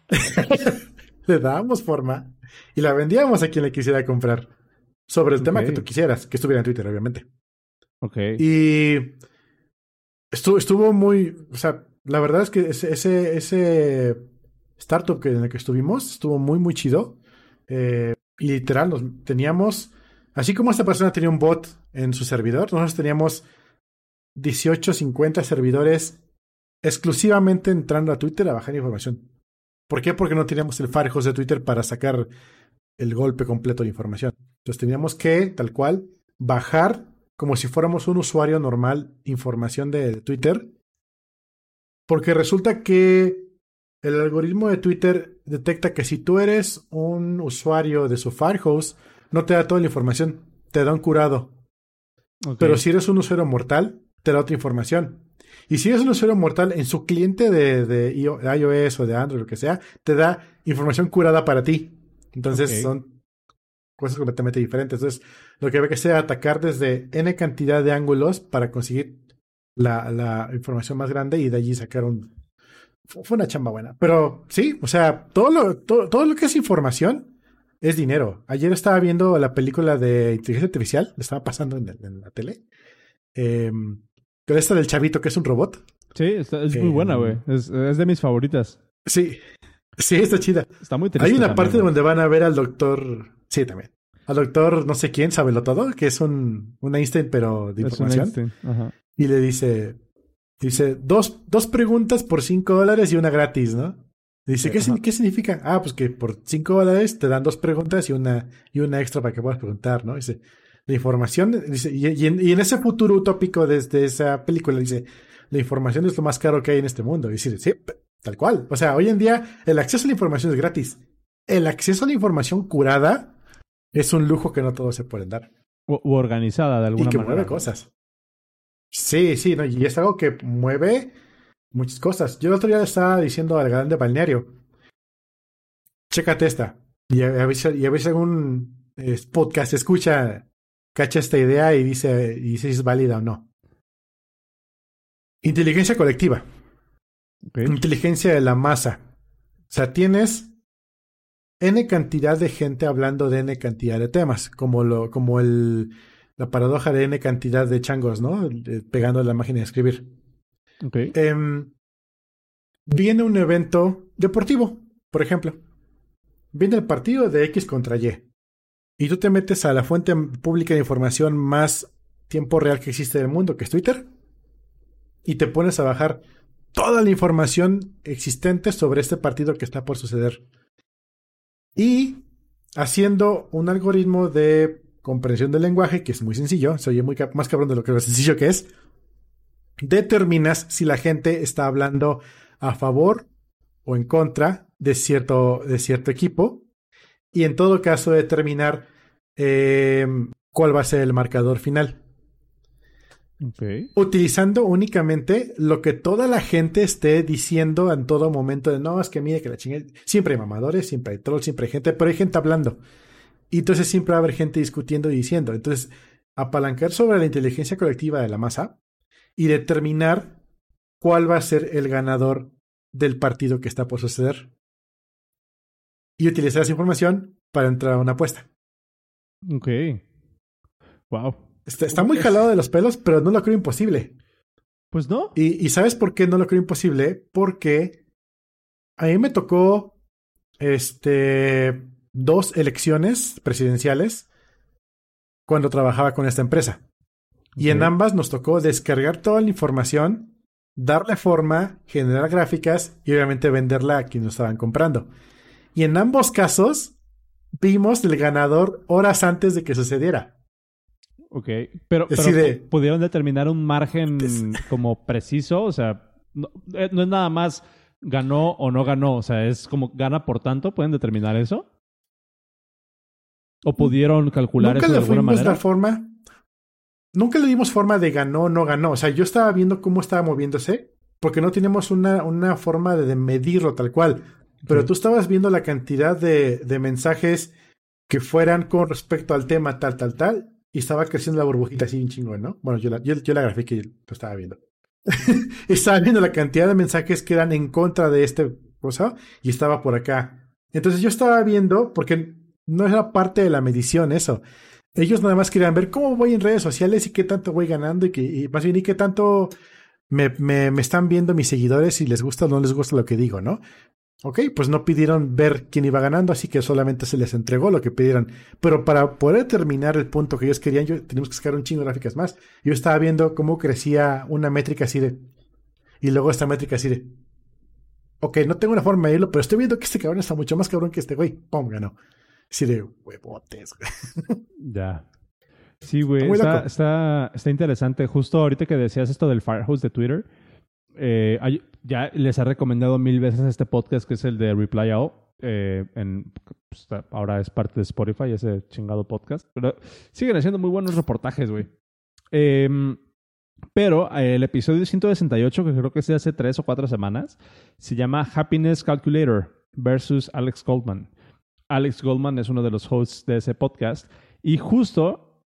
(laughs) le dábamos forma y la vendíamos a quien le quisiera comprar. Sobre el tema que tú quisieras, que estuviera en Twitter, obviamente. ok. Y estuvo, estuvo muy, o sea, la verdad es que ese, ese, ese, startup que, en el que estuvimos. Estuvo muy, muy chido. Eh, y literal, teníamos, así como esta persona tenía un bot en su servidor, nosotros teníamos 18, 50 servidores exclusivamente entrando a Twitter a bajar información. ¿Por qué? Porque no teníamos el Firefox de Twitter para sacar el golpe completo de información. Entonces teníamos que, tal cual, bajar como si fuéramos un usuario normal información de Twitter. Porque resulta que el algoritmo de Twitter detecta que si tú eres un usuario de su Firehouse, no te da toda la información, te da un curado. Pero si eres un usuario mortal, te da otra información. Y si eres un usuario mortal en su cliente de, de iOS o de Android, lo que sea, te da información curada para ti. Entonces son cosas completamente diferentes. Entonces, lo que hay que hacer es atacar desde N cantidad de ángulos para conseguir la, la información más grande y de allí sacar un... Fue una chamba buena. Pero sí, o sea, todo lo, todo, lo que es información es dinero. Ayer estaba viendo la película de inteligencia artificial, le estaba pasando en, la tele. Eh, pero esta del chavito que es un robot. Sí, es muy buena, güey. Es, es, de mis favoritas. Sí, sí, está chida. Está muy triste. Hay una parte donde van a ver al doctor. Sí, también. Al doctor, no sé quién, lo todo, que es un, un Einstein, pero de información. Ajá. Y le dice, dice, dos, dos preguntas por cinco dólares y una gratis, ¿no? Dice, ¿qué, ¿qué, significa? Ah, pues que por cinco dólares te dan dos preguntas y una, y una extra para que puedas preguntar, ¿no? Dice, la información, dice, y, en, ese futuro utópico desde esa película, dice, la información es lo más caro que hay en este mundo. Y dice, sí, tal cual. O sea, hoy en día el acceso a la información es gratis. El acceso a la información curada es un lujo que no todos se pueden dar. U, organizada de alguna manera. Y que mueve cosas. Sí, sí, no, y es algo que mueve muchas cosas. Yo el otro día estaba diciendo al grande balneario, chécate esta. Y a, veces, y a veces algún podcast escucha cacha esta idea y dice, y dice si es válida o no. Inteligencia colectiva. Inteligencia de la masa. O sea, tienes N cantidad de gente hablando de N cantidad de temas, como, lo, como el, la paradoja de N cantidad de changos, ¿no? Pegando la máquina de escribir. Okay. Em, viene un evento deportivo, por ejemplo. Viene el partido de X contra Y y tú te metes a la fuente pública de información más tiempo real que existe en el mundo, que es Twitter, y te pones a bajar toda la información existente sobre este partido que está por suceder. Y haciendo un algoritmo de comprensión del lenguaje, que es muy sencillo, se oye muy más cabrón de lo que lo sencillo que es, determinas si la gente está hablando a favor o en contra de cierto, de cierto equipo y en todo caso determinar eh, cuál va a ser el marcador final. Utilizando únicamente lo que toda la gente esté diciendo en todo momento de no, es que mire que la chingada. Siempre hay mamadores, siempre hay trolls, siempre hay gente, pero hay gente hablando. Y entonces siempre va a haber gente discutiendo y diciendo. Entonces, apalancar sobre la inteligencia colectiva de la masa y determinar cuál va a ser el ganador del partido que está por suceder y utilizar esa información para entrar a una apuesta. Ok. Wow. Está, muy jalado de los pelos, pero no lo creo imposible. Pues no. Y, y, ¿sabes por qué no lo creo imposible? Porque a mí me tocó este dos elecciones presidenciales cuando trabajaba con esta empresa. Y en ambas nos tocó descargar toda la información, darle forma, generar gráficas y obviamente venderla a quienes nos estaban comprando. Y en ambos casos vimos el ganador horas antes de que sucediera. Ok, pero, pudieron determinar un margen como preciso, o sea, eh, no, es nada más ganó o no ganó, o sea, es como gana por tanto, ¿pueden determinar eso? ¿O pudieron calcular eso de alguna manera? forma. Nunca le dimos forma de ganó o no ganó. O sea, yo estaba viendo cómo estaba moviéndose, porque no teníamos una, una forma de medirlo tal cual. Pero tú estabas viendo la cantidad de, de, mensajes que fueran con respecto al tema tal, tal, tal, y estaba creciendo la burbujita así un chingón, ¿no? Bueno, yo la, yo, yo la grafiqué y lo estaba viendo. (laughs) estaba viendo la cantidad de mensajes que eran en contra de este cosa y estaba por acá. Entonces yo estaba viendo, porque no era parte de la medición eso. Ellos nada más querían ver cómo voy en redes sociales y qué tanto voy ganando y, que, y más bien y qué tanto me, me, me, están viendo mis seguidores si les gusta o no les gusta lo que digo, ¿no? Ok, pues no pidieron ver quién iba ganando, así que solamente se les entregó lo que pidieron. Pero para poder terminar el punto que ellos querían, yo, tenemos que sacar un chingo de gráficas más. Yo estaba viendo cómo crecía una métrica así de. Y luego esta métrica así de. Ok, no tengo una forma de medirlo, pero estoy viendo que este cabrón está mucho más cabrón que este güey. ¡Pum! Ganó. Así de huevotes, güey. (laughs) Ya. Sí, güey. Está, está, está interesante. Justo ahorita que decías esto del Firehose de Twitter eh, ya les he recomendado mil veces este podcast que es el de Reply All. Eh, en, pues, ahora es parte de Spotify, ese chingado podcast. Pero siguen haciendo muy buenos reportajes, güey. Em, pero eh, el episodio 168, que creo que es de hace tres o cuatro semanas, se llama Happiness Calculator versus Alex Goldman. Alex Goldman es uno de los hosts de ese podcast y justo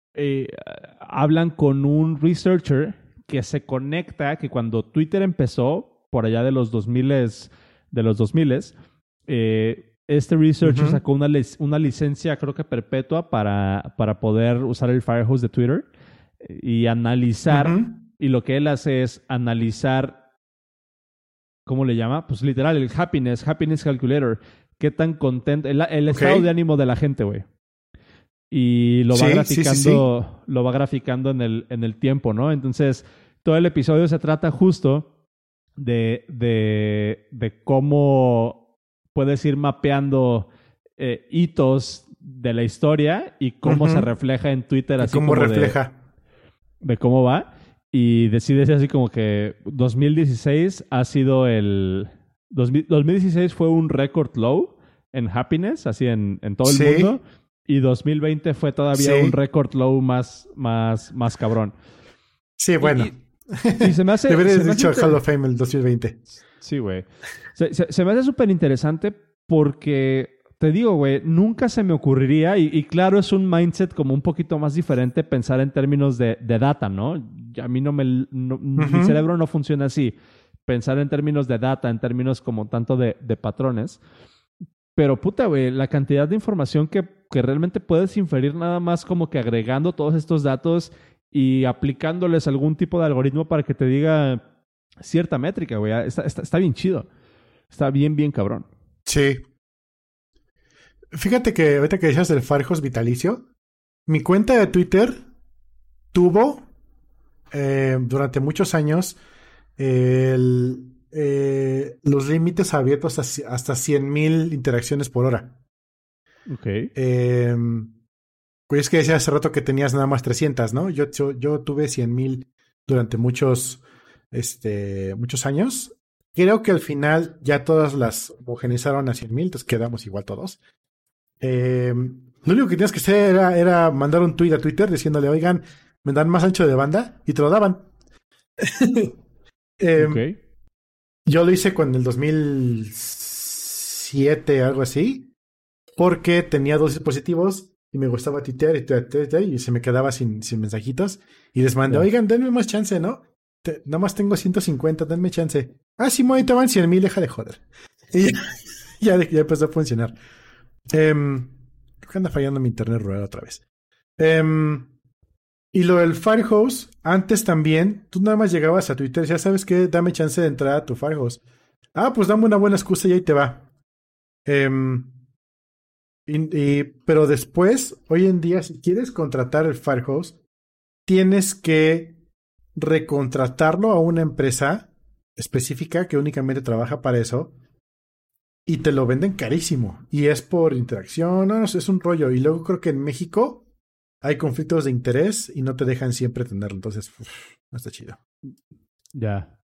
hablan con un researcher que se conecta, que cuando Twitter empezó, por allá de los 2000 de los 2000 eh, este researcher sacó una, una licencia, creo que perpetua, para, para poder usar el Firehose de Twitter y analizar. Y lo que él hace es analizar, ¿cómo le llama? Pues literal, el happiness, happiness calculator. Qué tan contento, el, estado de ánimo de la gente, güey y lo va graficando, lo va graficando en el, en el tiempo, ¿no? Entonces, todo el episodio se trata justo de, de, de cómo puedes ir mapeando eh, hitos de la historia y cómo se refleja en Twitter. Así cómo refleja. De, cómo va. Y decides así como que 2016 ha sido el... 2016 fue un record low en happiness, así en, en todo el mundo. Y 2020 fue todavía un record low más, más, más cabrón. Sí, bueno. Y, se me hace. Deberías dicho Hall of Fame el 2020. Sí, güey. Se, me hace súper interesante porque te digo, güey, nunca se me ocurriría, y, claro, es un mindset como un poquito más diferente pensar en términos de, data, ¿no? A mí no me. Mi cerebro no funciona así. Pensar en términos de data, en términos como tanto de, patrones. Pero puta, güey, la cantidad de información que, que realmente puedes inferir nada más como que agregando todos estos datos y aplicándoles algún tipo de algoritmo para que te diga cierta métrica, güey. Está, está, bien chido. Está bien, bien cabrón. Sí. Fíjate que ahorita que decías del Farjos vitalicio, mi cuenta de Twitter tuvo eh, durante muchos años el, eh, los límites abiertos hasta, hasta 100.000 interacciones por hora. Ok. Eh, pues es que decía hace rato que tenías nada más 300, ¿no? Yo, yo, yo tuve 100.000 durante muchos, este, muchos años. Creo que al final ya todas las homogenizaron a 100.000, entonces quedamos igual todos. Eh, lo único que tenías que hacer era, era, mandar un tweet a Twitter diciéndole, oigan, me dan más ancho de banda y te lo daban. (laughs) eh, yo lo hice con el 2007, algo así, porque tenía dos dispositivos y me gustaba titear y, y se me quedaba sin, sin mensajitos. Y les mandé, oigan, denme más chance, ¿no? nada más tengo 150, denme chance. Ah, sí, te van 100 mil, deja de joder. (laughs) Y ya, ya, empezó a funcionar. Eh, creo que anda fallando mi internet rural otra vez. Eh, y lo del Firehose, antes también, tú nada más llegabas a Twitter y decías, ¿sabes qué? Dame chance de entrar a tu Firehose. Ah, pues dame una buena excusa y ahí te va. Em, y, pero después, hoy en día, si quieres contratar el Firehose, tienes que recontratarlo a una empresa específica que únicamente trabaja para eso y te lo venden carísimo. Y es por interacción, no, no es un rollo. Y luego creo que en México hay conflictos de interés y no te dejan siempre tenerlo. Entonces, no está chido. Ya.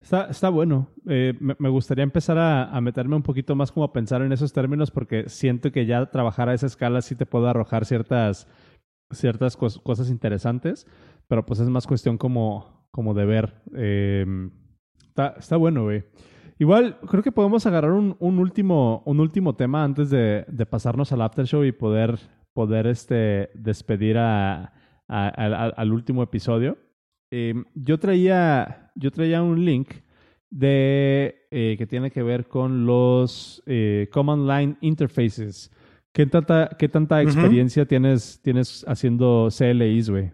Está, está bueno. Eh, me, gustaría empezar a, meterme un poquito más como a pensar en esos términos porque siento que ya trabajar a esa escala sí te puede arrojar ciertas, ciertas cosas interesantes, pero pues es más cuestión como, como de ver. Em, está, está bueno, güey. Igual, creo que podemos agarrar un, un, último, un último tema antes de, de pasarnos al after show y poder poder este, despedir a, al último episodio. Em, yo, traía, yo traía un link de, eh, que tiene que ver con los eh, Command Line Interfaces. ¿Qué tanta, qué tanta experiencia tienes, tienes haciendo CLIs, güey?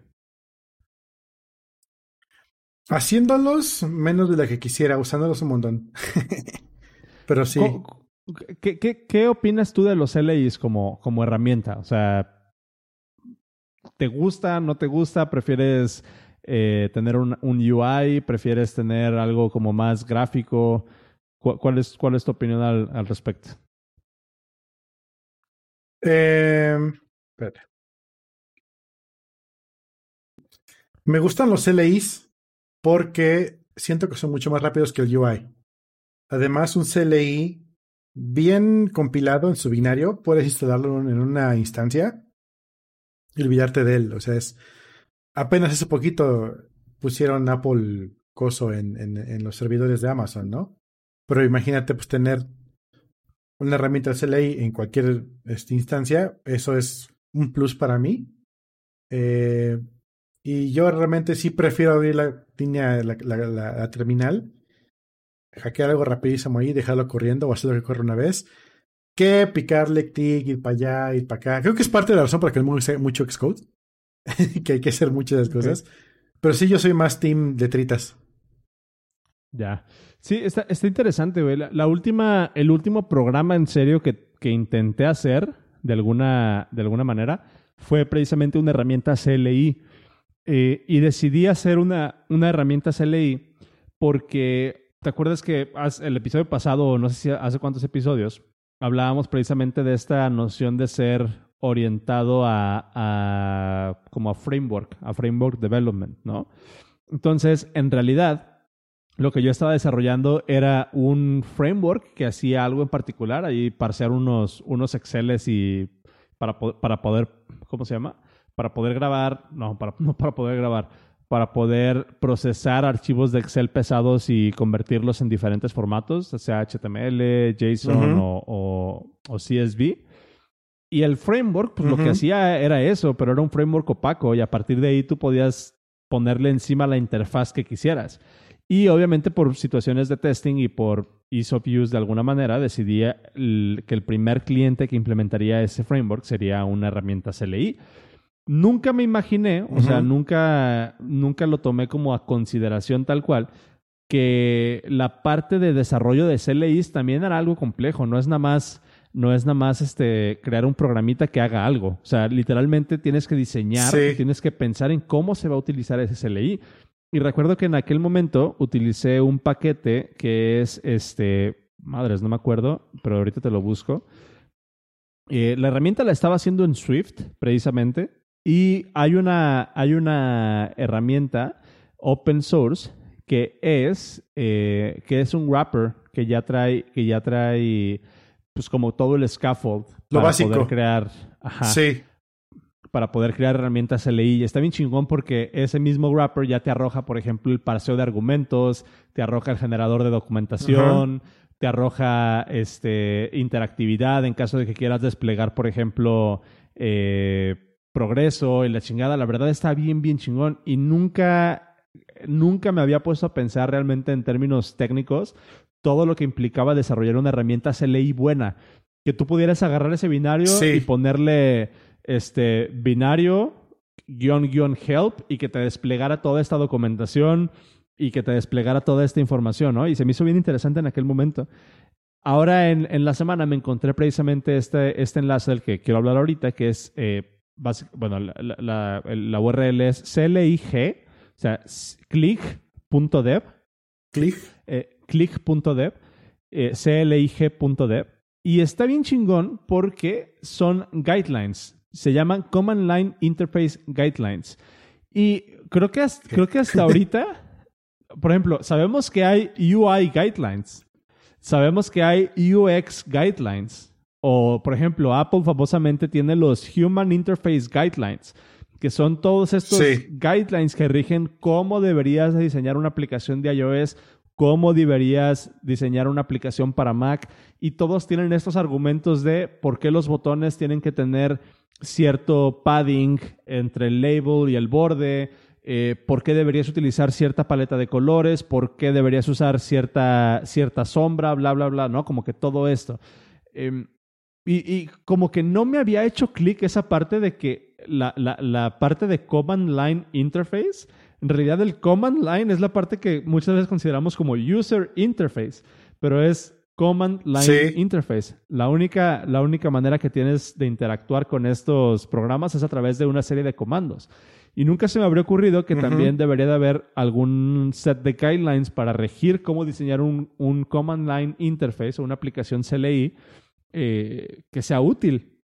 Haciéndolos menos de la que quisiera, usándolos un montón. (laughs) Pero sí. ¿Qué, opinas tú de los LAs como, como herramienta? O sea, ¿te gusta, no te gusta? ¿Prefieres eh, tener un, UI? ¿Prefieres tener algo como más gráfico? ¿Cuál, es, cuál es tu opinión al, al respecto? Eh, espérate. Me gustan los CLIs porque siento que son mucho más rápidos que el UI. Además, un CLI bien compilado en su binario, puedes instalarlo en una instancia y olvidarte de él. O sea, es apenas hace poquito pusieron Apple Coso en, en, los servidores de Amazon, ¿no? Pero imagínate, pues tener una herramienta CLI en cualquier este, instancia, eso es un plus para mí. Eh, y yo realmente sí prefiero abrir la línea, la terminal, hackear algo rapidísimo ahí, dejarlo corriendo o hacerlo que corre una vez, que picarle clic, ir para allá, ir para acá. Creo que es parte de la razón por la que el mundo usa mucho Xcode, (laughs) que hay que hacer muchas de las cosas. Okay. Pero sí, yo soy más team de tritas. Ya. Sí, está, está interesante, güey. La, la, última, el último programa en serio que, que intenté hacer, de alguna, de alguna manera, fue precisamente una herramienta CLI. Eh, y decidí hacer una, una herramienta CLI porque, ¿te acuerdas que el episodio pasado, no sé si hace cuántos episodios, hablábamos precisamente de esta noción de ser orientado a, como a framework, a framework development, ¿no? Entonces, en realidad, lo que yo estaba desarrollando era un framework que hacía algo en particular, ahí parsear unos, unos Exceles y para, para poder, ¿cómo se llama? Para poder grabar, no para, (laughs) no para poder grabar, para poder procesar archivos de Excel pesados y convertirlos en diferentes formatos, sea HTML, JSON uh -huh. o, o, o, CSV. Y el framework, pues uh -huh. lo que hacía era eso, pero era un framework opaco y a partir de ahí tú podías ponerle encima la interfaz que quisieras. Y obviamente por situaciones de testing y por ease of use de alguna manera, decidí que el primer cliente que implementaría ese framework sería una herramienta CLI. Nunca me imaginé, o uh -huh. sea, nunca, nunca lo tomé como a consideración tal cual, que la parte de desarrollo de CLIs también era algo complejo, no es nada más no es nada más este, crear un programita que haga algo. O sea, literalmente tienes que diseñar, sí. tienes que pensar en cómo se va a utilizar ese CLI. Y recuerdo que en aquel momento utilicé un paquete que es este. Madres, no me acuerdo, pero ahorita te lo busco. Eh, la herramienta la estaba haciendo en Swift, precisamente. Y hay una, hay una herramienta open source que es, eh, que es un wrapper que ya trae, que ya trae, pues como todo el scaffold lo para básico. poder crear. Ajá, sí para poder crear herramientas LI. Y está bien chingón porque ese mismo wrapper ya te arroja, por ejemplo, el parseo de argumentos, te arroja el generador de documentación, uh -huh. te arroja este, interactividad en caso de que quieras desplegar, por ejemplo, eh, progreso y la chingada. La verdad está bien, bien chingón. Y nunca, nunca me había puesto a pensar realmente en términos técnicos todo lo que implicaba desarrollar una herramienta CLI buena. Que tú pudieras agarrar ese binario sí. y ponerle este binario guion guion help y que te desplegara toda esta documentación y que te desplegara toda esta información, ¿no? Y se me hizo bien interesante en aquel momento. Ahora en, en la semana me encontré precisamente este, este enlace del que quiero hablar ahorita, que es, eh, bueno, la, la, la, URL es clig, o sea, click.dev. Click. Eh, click.dev, eh, clig.dev. Y está bien chingón porque son guidelines se llaman Command Line Interface Guidelines. Y creo que hasta, creo que hasta (laughs) ahorita, por ejemplo, sabemos que hay UI Guidelines, sabemos que hay UX Guidelines, o por ejemplo, Apple famosamente tiene los Human Interface Guidelines, que son todos estos sí. guidelines que rigen cómo deberías diseñar una aplicación de iOS, cómo deberías diseñar una aplicación para Mac, y todos tienen estos argumentos de por qué los botones tienen que tener cierto padding entre el label y el borde, eh, por qué deberías utilizar cierta paleta de colores, por qué deberías usar cierta, cierta sombra, bla, bla, bla, ¿no? Como que todo esto. Eh, y, y, como que no me había hecho clic esa parte de que la, la, la, parte de Command Line Interface, en realidad el Command Line es la parte que muchas veces consideramos como User Interface, pero es Command Line Interface. La única, la única manera que tienes de interactuar con estos programas es a través de una serie de comandos. Y nunca se me habría ocurrido que también debería de haber algún set de guidelines para regir cómo diseñar un, un Command Line Interface o una aplicación CLI eh, que sea útil.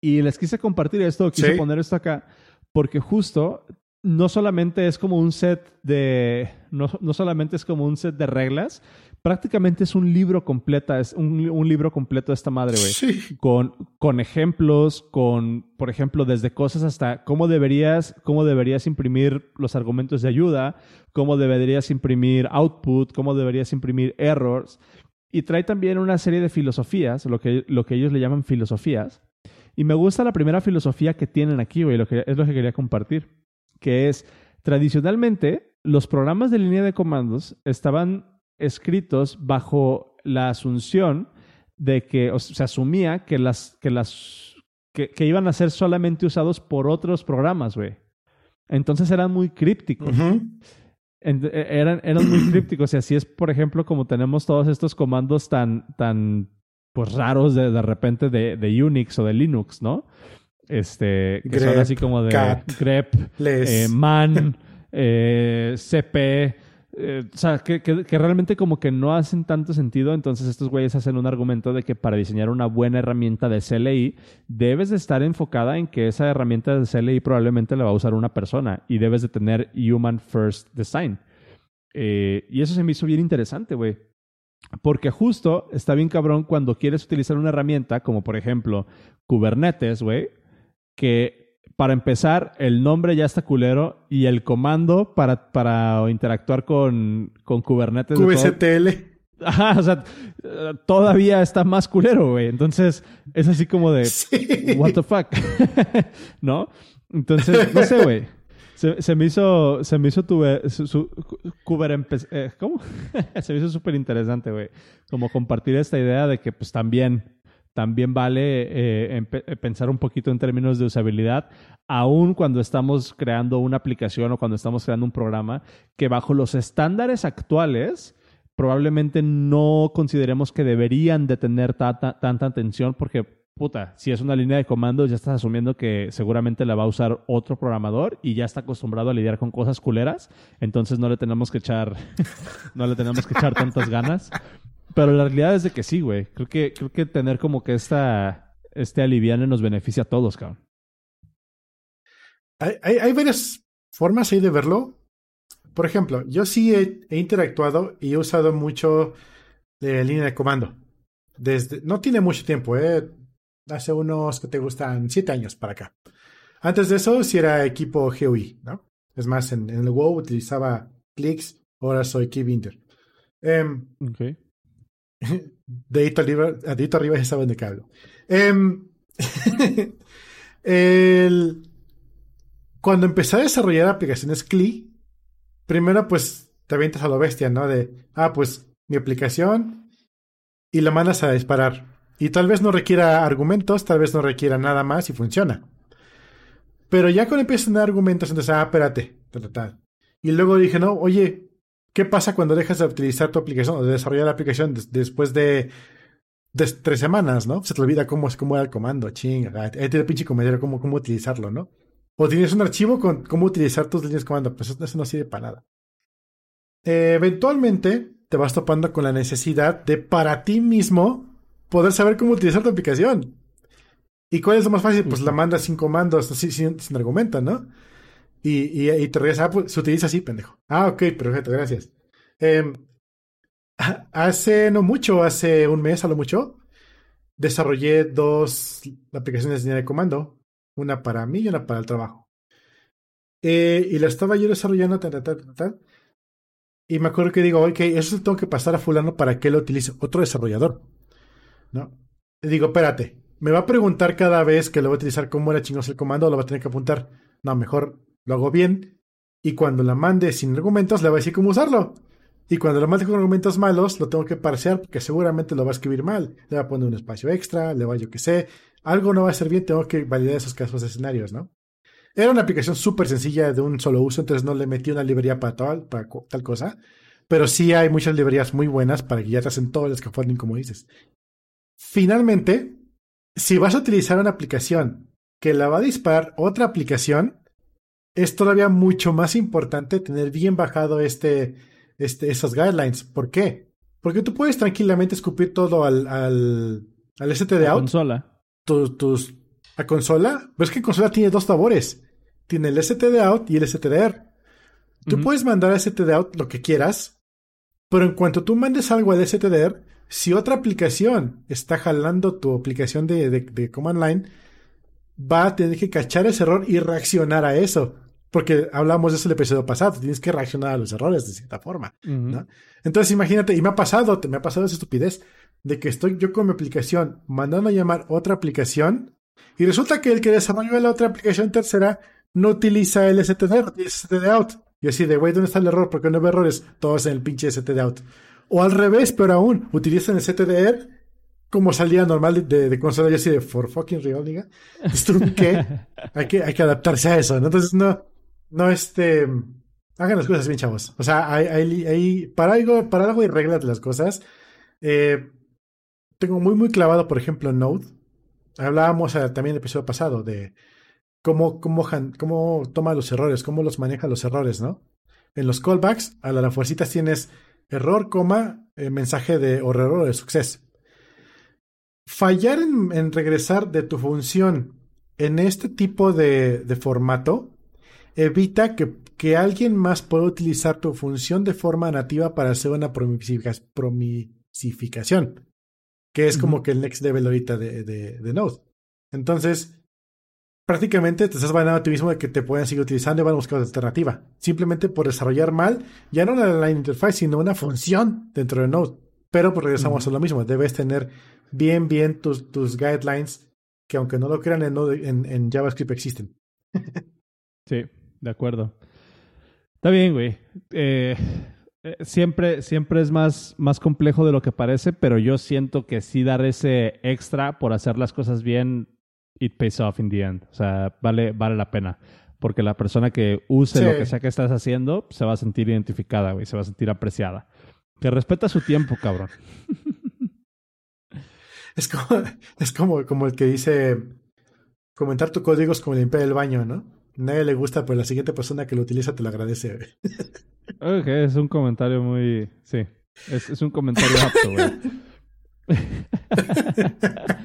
Y les quise compartir esto, quise poner esto acá, porque justo no solamente es como un set de. No, no, solamente es como un set de reglas, prácticamente es un libro completo, es un, un libro completo de esta madre, güey. Sí. Con, con ejemplos, con, por ejemplo, desde cosas hasta cómo deberías, cómo deberías imprimir los argumentos de ayuda, cómo deberías imprimir output, cómo deberías imprimir errors. Y trae también una serie de filosofías, lo que, lo que ellos le llaman filosofías. Y me gusta la primera filosofía que tienen aquí, güey, lo que, es lo que quería compartir, que es, tradicionalmente, los programas de línea de comandos estaban escritos bajo la asunción de que se asumía que las que las que, iban a ser solamente usados por otros programas, güey. Entonces eran muy crípticos. E, eran, eran muy crípticos. Y así es, por ejemplo, como tenemos todos estos comandos tan, tan pues raros de, de repente de, de Unix o de Linux, ¿no? Este, que son así como de grep, eh, man, (laughs) eh, cp, eh, o sea, que, que, realmente como que no hacen tanto sentido. Entonces estos güeyes hacen un argumento de que para diseñar una buena herramienta de CLI debes de estar enfocada en que esa herramienta de CLI probablemente la va a usar una persona y debes de tener Human First Design. Eh, y eso se me hizo bien interesante, güey. Porque justo está bien cabrón cuando quieres utilizar una herramienta como por ejemplo Kubernetes, güey, que para empezar, el nombre ya está culero y el comando para, para interactuar con, con Kubernetes. QSTL. (laughs) Ajá, o sea, todavía está más culero, güey. Entonces, es así como de, what the fuck, (laughs) ¿no? Entonces, no sé, güey. Se, me hizo, se me hizo tu, su, su eh, ¿cómo? (laughs) se me hizo súper interesante, güey. Como compartir esta idea de que, pues, también también vale eh, eh, pensar un poquito en términos de usabilidad, aun cuando estamos creando una aplicación o cuando estamos creando un programa que bajo los estándares actuales probablemente no consideremos que deberían de tener tanta, atención porque, puta, si es una línea de comandos ya estás asumiendo que seguramente la va a usar otro programador y ya está acostumbrado a lidiar con cosas culeras, entonces no le tenemos que echar, (laughs) no le tenemos que echar tantas ganas. Pero la realidad es de que sí, güey. Creo que, creo que tener como que esta, este aliviane nos beneficia a todos, cabrón. Hay, hay, varias formas ahí de verlo. Por ejemplo, yo sí he, interactuado y he usado mucho de línea de comando. Desde, no tiene mucho tiempo, ¿eh? Hace unos que te gustan siete años para acá. Antes de eso, sí era equipo GUI, ¿no? Es más, en, el WoW utilizaba Clicks, ahora soy Keybinder. Eh, okay. Dedito arriba, dedito arriba ya saben de qué hablo. Em, (laughs) cuando empecé a desarrollar aplicaciones CLI, primero pues te avientas a lo bestia, ¿no? De, ah, pues mi aplicación y la mandas a disparar. Y tal vez no requiera argumentos, tal vez no requiera nada más y funciona. Pero ya cuando empiezas a tener argumentos, entonces, ah, espérate, Y luego dije, no, oye, ¿Qué pasa cuando dejas de utilizar tu aplicación o de desarrollar la aplicación después de, tres semanas, ¿no? Se te olvida cómo, cómo era el comando, chinga. Ahí tiene pinche comentario cómo, cómo utilizarlo, ¿no? O tienes un archivo con cómo utilizar tus líneas de comando. Pues eso no sirve para nada. eventualmente te vas topando con la necesidad de para ti mismo poder saber cómo utilizar tu aplicación. ¿Y cuál es lo más fácil? Pues la mandas sin comandos, sin, sin, sin argumento, ¿no? Y, y, te regresas, ah, pues se utiliza así, pendejo. Ah, ok, perfecto, gracias. Em, (laughs) hace no mucho, hace un mes a lo mucho, desarrollé dos aplicaciones de línea de comando, una para mí y una para el trabajo. Eh, y la estaba yo desarrollando, tal, tal, tal, Y me acuerdo que digo, ok, eso tengo que pasar a fulano para que lo utilice otro desarrollador. ¿No? Y digo, espérate, me va a preguntar cada vez que lo voy a utilizar cómo era chingos el comando lo va a tener que apuntar. No, mejor lo hago bien, y cuando la mande sin argumentos le va a decir cómo usarlo. Y cuando lo mande con argumentos malos, lo tengo que parsear porque seguramente lo va a escribir mal. Le va a poner un espacio extra, le va yo que sé. Algo no va a ser bien, tengo que validar esos casos de escenarios, ¿no? Era una aplicación súper sencilla de un solo uso, entonces no le metí una librería para tal, para tal cosa. pero sí hay muchas librerías muy buenas para que ya te hacen todo el scaffolding como dices. Finalmente, si vas a utilizar una aplicación que la va a disparar otra aplicación, es todavía mucho más importante tener bien bajado este, este, esos guidelines. ¿Por qué? Porque tú puedes tranquilamente escupir todo al, al, al STD out. Consola. Tus, a consola. Pero es que consola tiene dos sabores. Tiene el STD out y el STDR. Tú puedes mandar a STD out lo que quieras, pero en cuanto tú mandes algo al STDR, si otra aplicación está jalando tu aplicación de, de, de command line, va a tener que cachar ese error y reaccionar a eso. Porque hablamos de eso el episodio pasado, tienes que reaccionar a los errores de cierta forma. ¿no? Entonces imagínate, y me ha pasado, me ha pasado esa estupidez de que estoy yo con mi aplicación mandando a llamar otra aplicación y resulta que el que desarrolló la otra aplicación tercera no utiliza el STD, utiliza STD out. Y así de, güey, ¿dónde está el error? Porque no veo errores, todos en el pinche STD out. O al revés, pero aún, utilizan el STDR como salida normal de, de, consola. Yo así de, for fucking real, diga. ¿Qué? (laughs) hay, que, hay que adaptarse a eso, ¿no? Entonces, no, no, este, hagan las cosas bien, chavos. O sea, hay, hay, hay para algo, para algo hay reglas de las cosas. Eh, tengo muy, muy clavado, por ejemplo, Node. Hablábamos eh, también en el episodio pasado de cómo, cómo, cómo toma los errores, cómo los maneja los errores, ¿no? En los callbacks, a la fuercitas tienes error, coma, eh, mensaje de o error de suceso. Fallar en, en, regresar de tu función en este tipo de, de formato evita que, que, alguien más pueda utilizar tu función de forma nativa para hacer una promisificación, que es como que el next level ahorita de, de, de Node. Entonces, prácticamente te estás ganando a ti mismo de que te puedan seguir utilizando y van a buscar otra alternativa. Simplemente por desarrollar mal, ya no la line interface, sino una función dentro de Node. Pero pues regresamos a lo mismo. Debes tener bien, bien tus, tus guidelines que aunque no lo crean en, en, en JavaScript existen. (laughs) sí, de acuerdo. Está bien, güey. Eh, siempre, siempre es más, más complejo de lo que parece, pero yo siento que sí dar ese extra por hacer las cosas bien it pays off in the end. O sea, vale, vale la pena. Porque la persona que use sí. lo que sea que estás haciendo se va a sentir identificada, güey, se va a sentir apreciada. Que respeta su tiempo, cabrón. (laughs) Es como, es como, como el que dice comentar tu código es como limpiar el baño, ¿no? Nadie le gusta, pero la siguiente persona que lo utiliza te lo agradece. Ok, es un comentario muy. Sí. Es, es un comentario apto, güey. (laughs)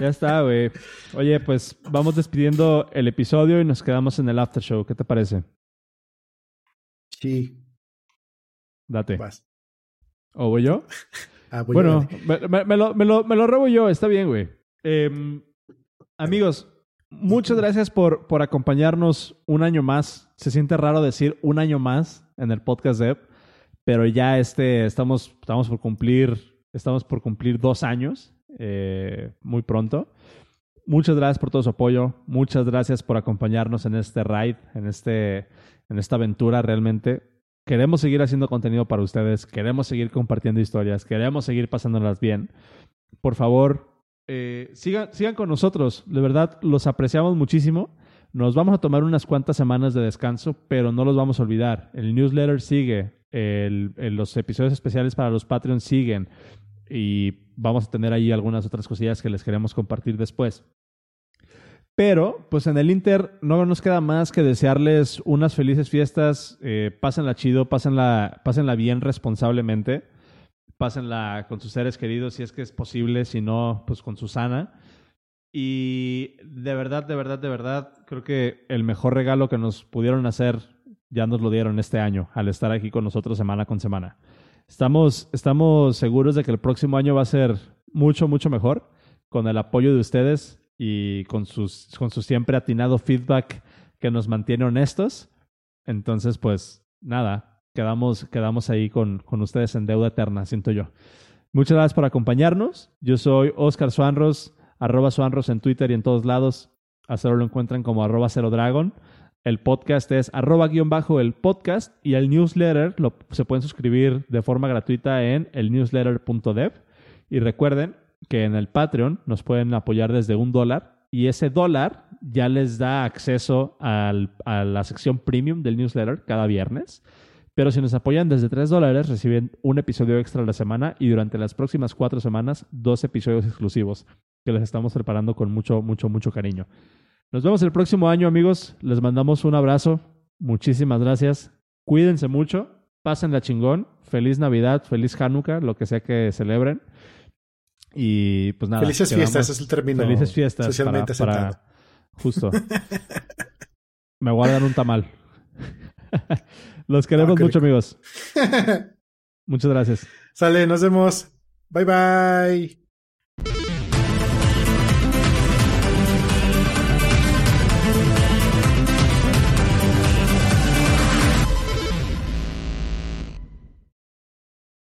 Ya está, güey. Oye, pues vamos despidiendo el episodio y nos quedamos en el after show. ¿Qué te parece? Sí. Date. Vas. ¿O voy yo? (laughs) Ah, voy bueno, me, lo, me, lo, me lo robo yo. Está bien, güey. Eh, amigos, muchas gracias por, por acompañarnos un año más. Se siente raro decir un año más en el podcast de pero ya este, estamos, estamos por cumplir, estamos por cumplir dos años eh, muy pronto. Muchas gracias por todo su apoyo. Muchas gracias por acompañarnos en este ride, en, este, en esta aventura realmente. Queremos seguir haciendo contenido para ustedes. Queremos seguir compartiendo historias. Queremos seguir pasándolas bien. Por favor, eh, sigan, sigan con nosotros. De verdad, los apreciamos muchísimo. Nos vamos a tomar unas cuantas semanas de descanso, pero no los vamos a olvidar. El newsletter sigue. El, los episodios especiales para los Patreons siguen y vamos a tener ahí algunas otras cosillas que les queremos compartir después. Pero, pues en el Inter no nos queda más que desearles unas felices fiestas. Eh, pásenla chido, pásenla, bien responsablemente. Pásenla con sus seres queridos si es que es posible, si no, pues con Susana. Y de verdad, de verdad, de verdad, creo que el mejor regalo que nos pudieron hacer ya nos lo dieron este año al estar aquí con nosotros semana con semana. Estamos, estamos seguros de que el próximo año va a ser mucho, mucho mejor con el apoyo de ustedes y con, sus, con su siempre atinado feedback que nos mantiene honestos. Entonces, pues nada, quedamos, quedamos ahí con, con ustedes en deuda eterna, siento yo. Muchas gracias por acompañarnos. Yo soy Oscar Suanros, arroba Suanros en Twitter y en todos lados. A lo encuentran como arroba Cero Dragon. El podcast es arroba guion bajo el podcast y el newsletter se pueden suscribir de forma gratuita en el newsletter.dev. Y recuerden que en el Patreon nos pueden apoyar desde un dólar y ese dólar ya les da acceso al, a la sección premium del newsletter cada viernes. Pero si nos apoyan desde 3 dólares, reciben un episodio extra a la semana y durante las próximas cuatro semanas, dos episodios exclusivos que les estamos preparando con mucho, mucho, mucho cariño. Nos vemos el próximo año, amigos. Les mandamos un abrazo. Muchísimas gracias. Cuídense mucho. Pasen la chingón. Feliz Navidad, feliz Hanukkah, lo que sea que celebren. Y pues nada. Felices fiestas, es el término. Felices fiestas. Socialmente para, para, Justo. (laughs) Me voy a dar un tamal. (laughs) Los queremos Ah, mucho, amigos. (laughs) Muchas gracias. Sale, nos vemos. Bye bye.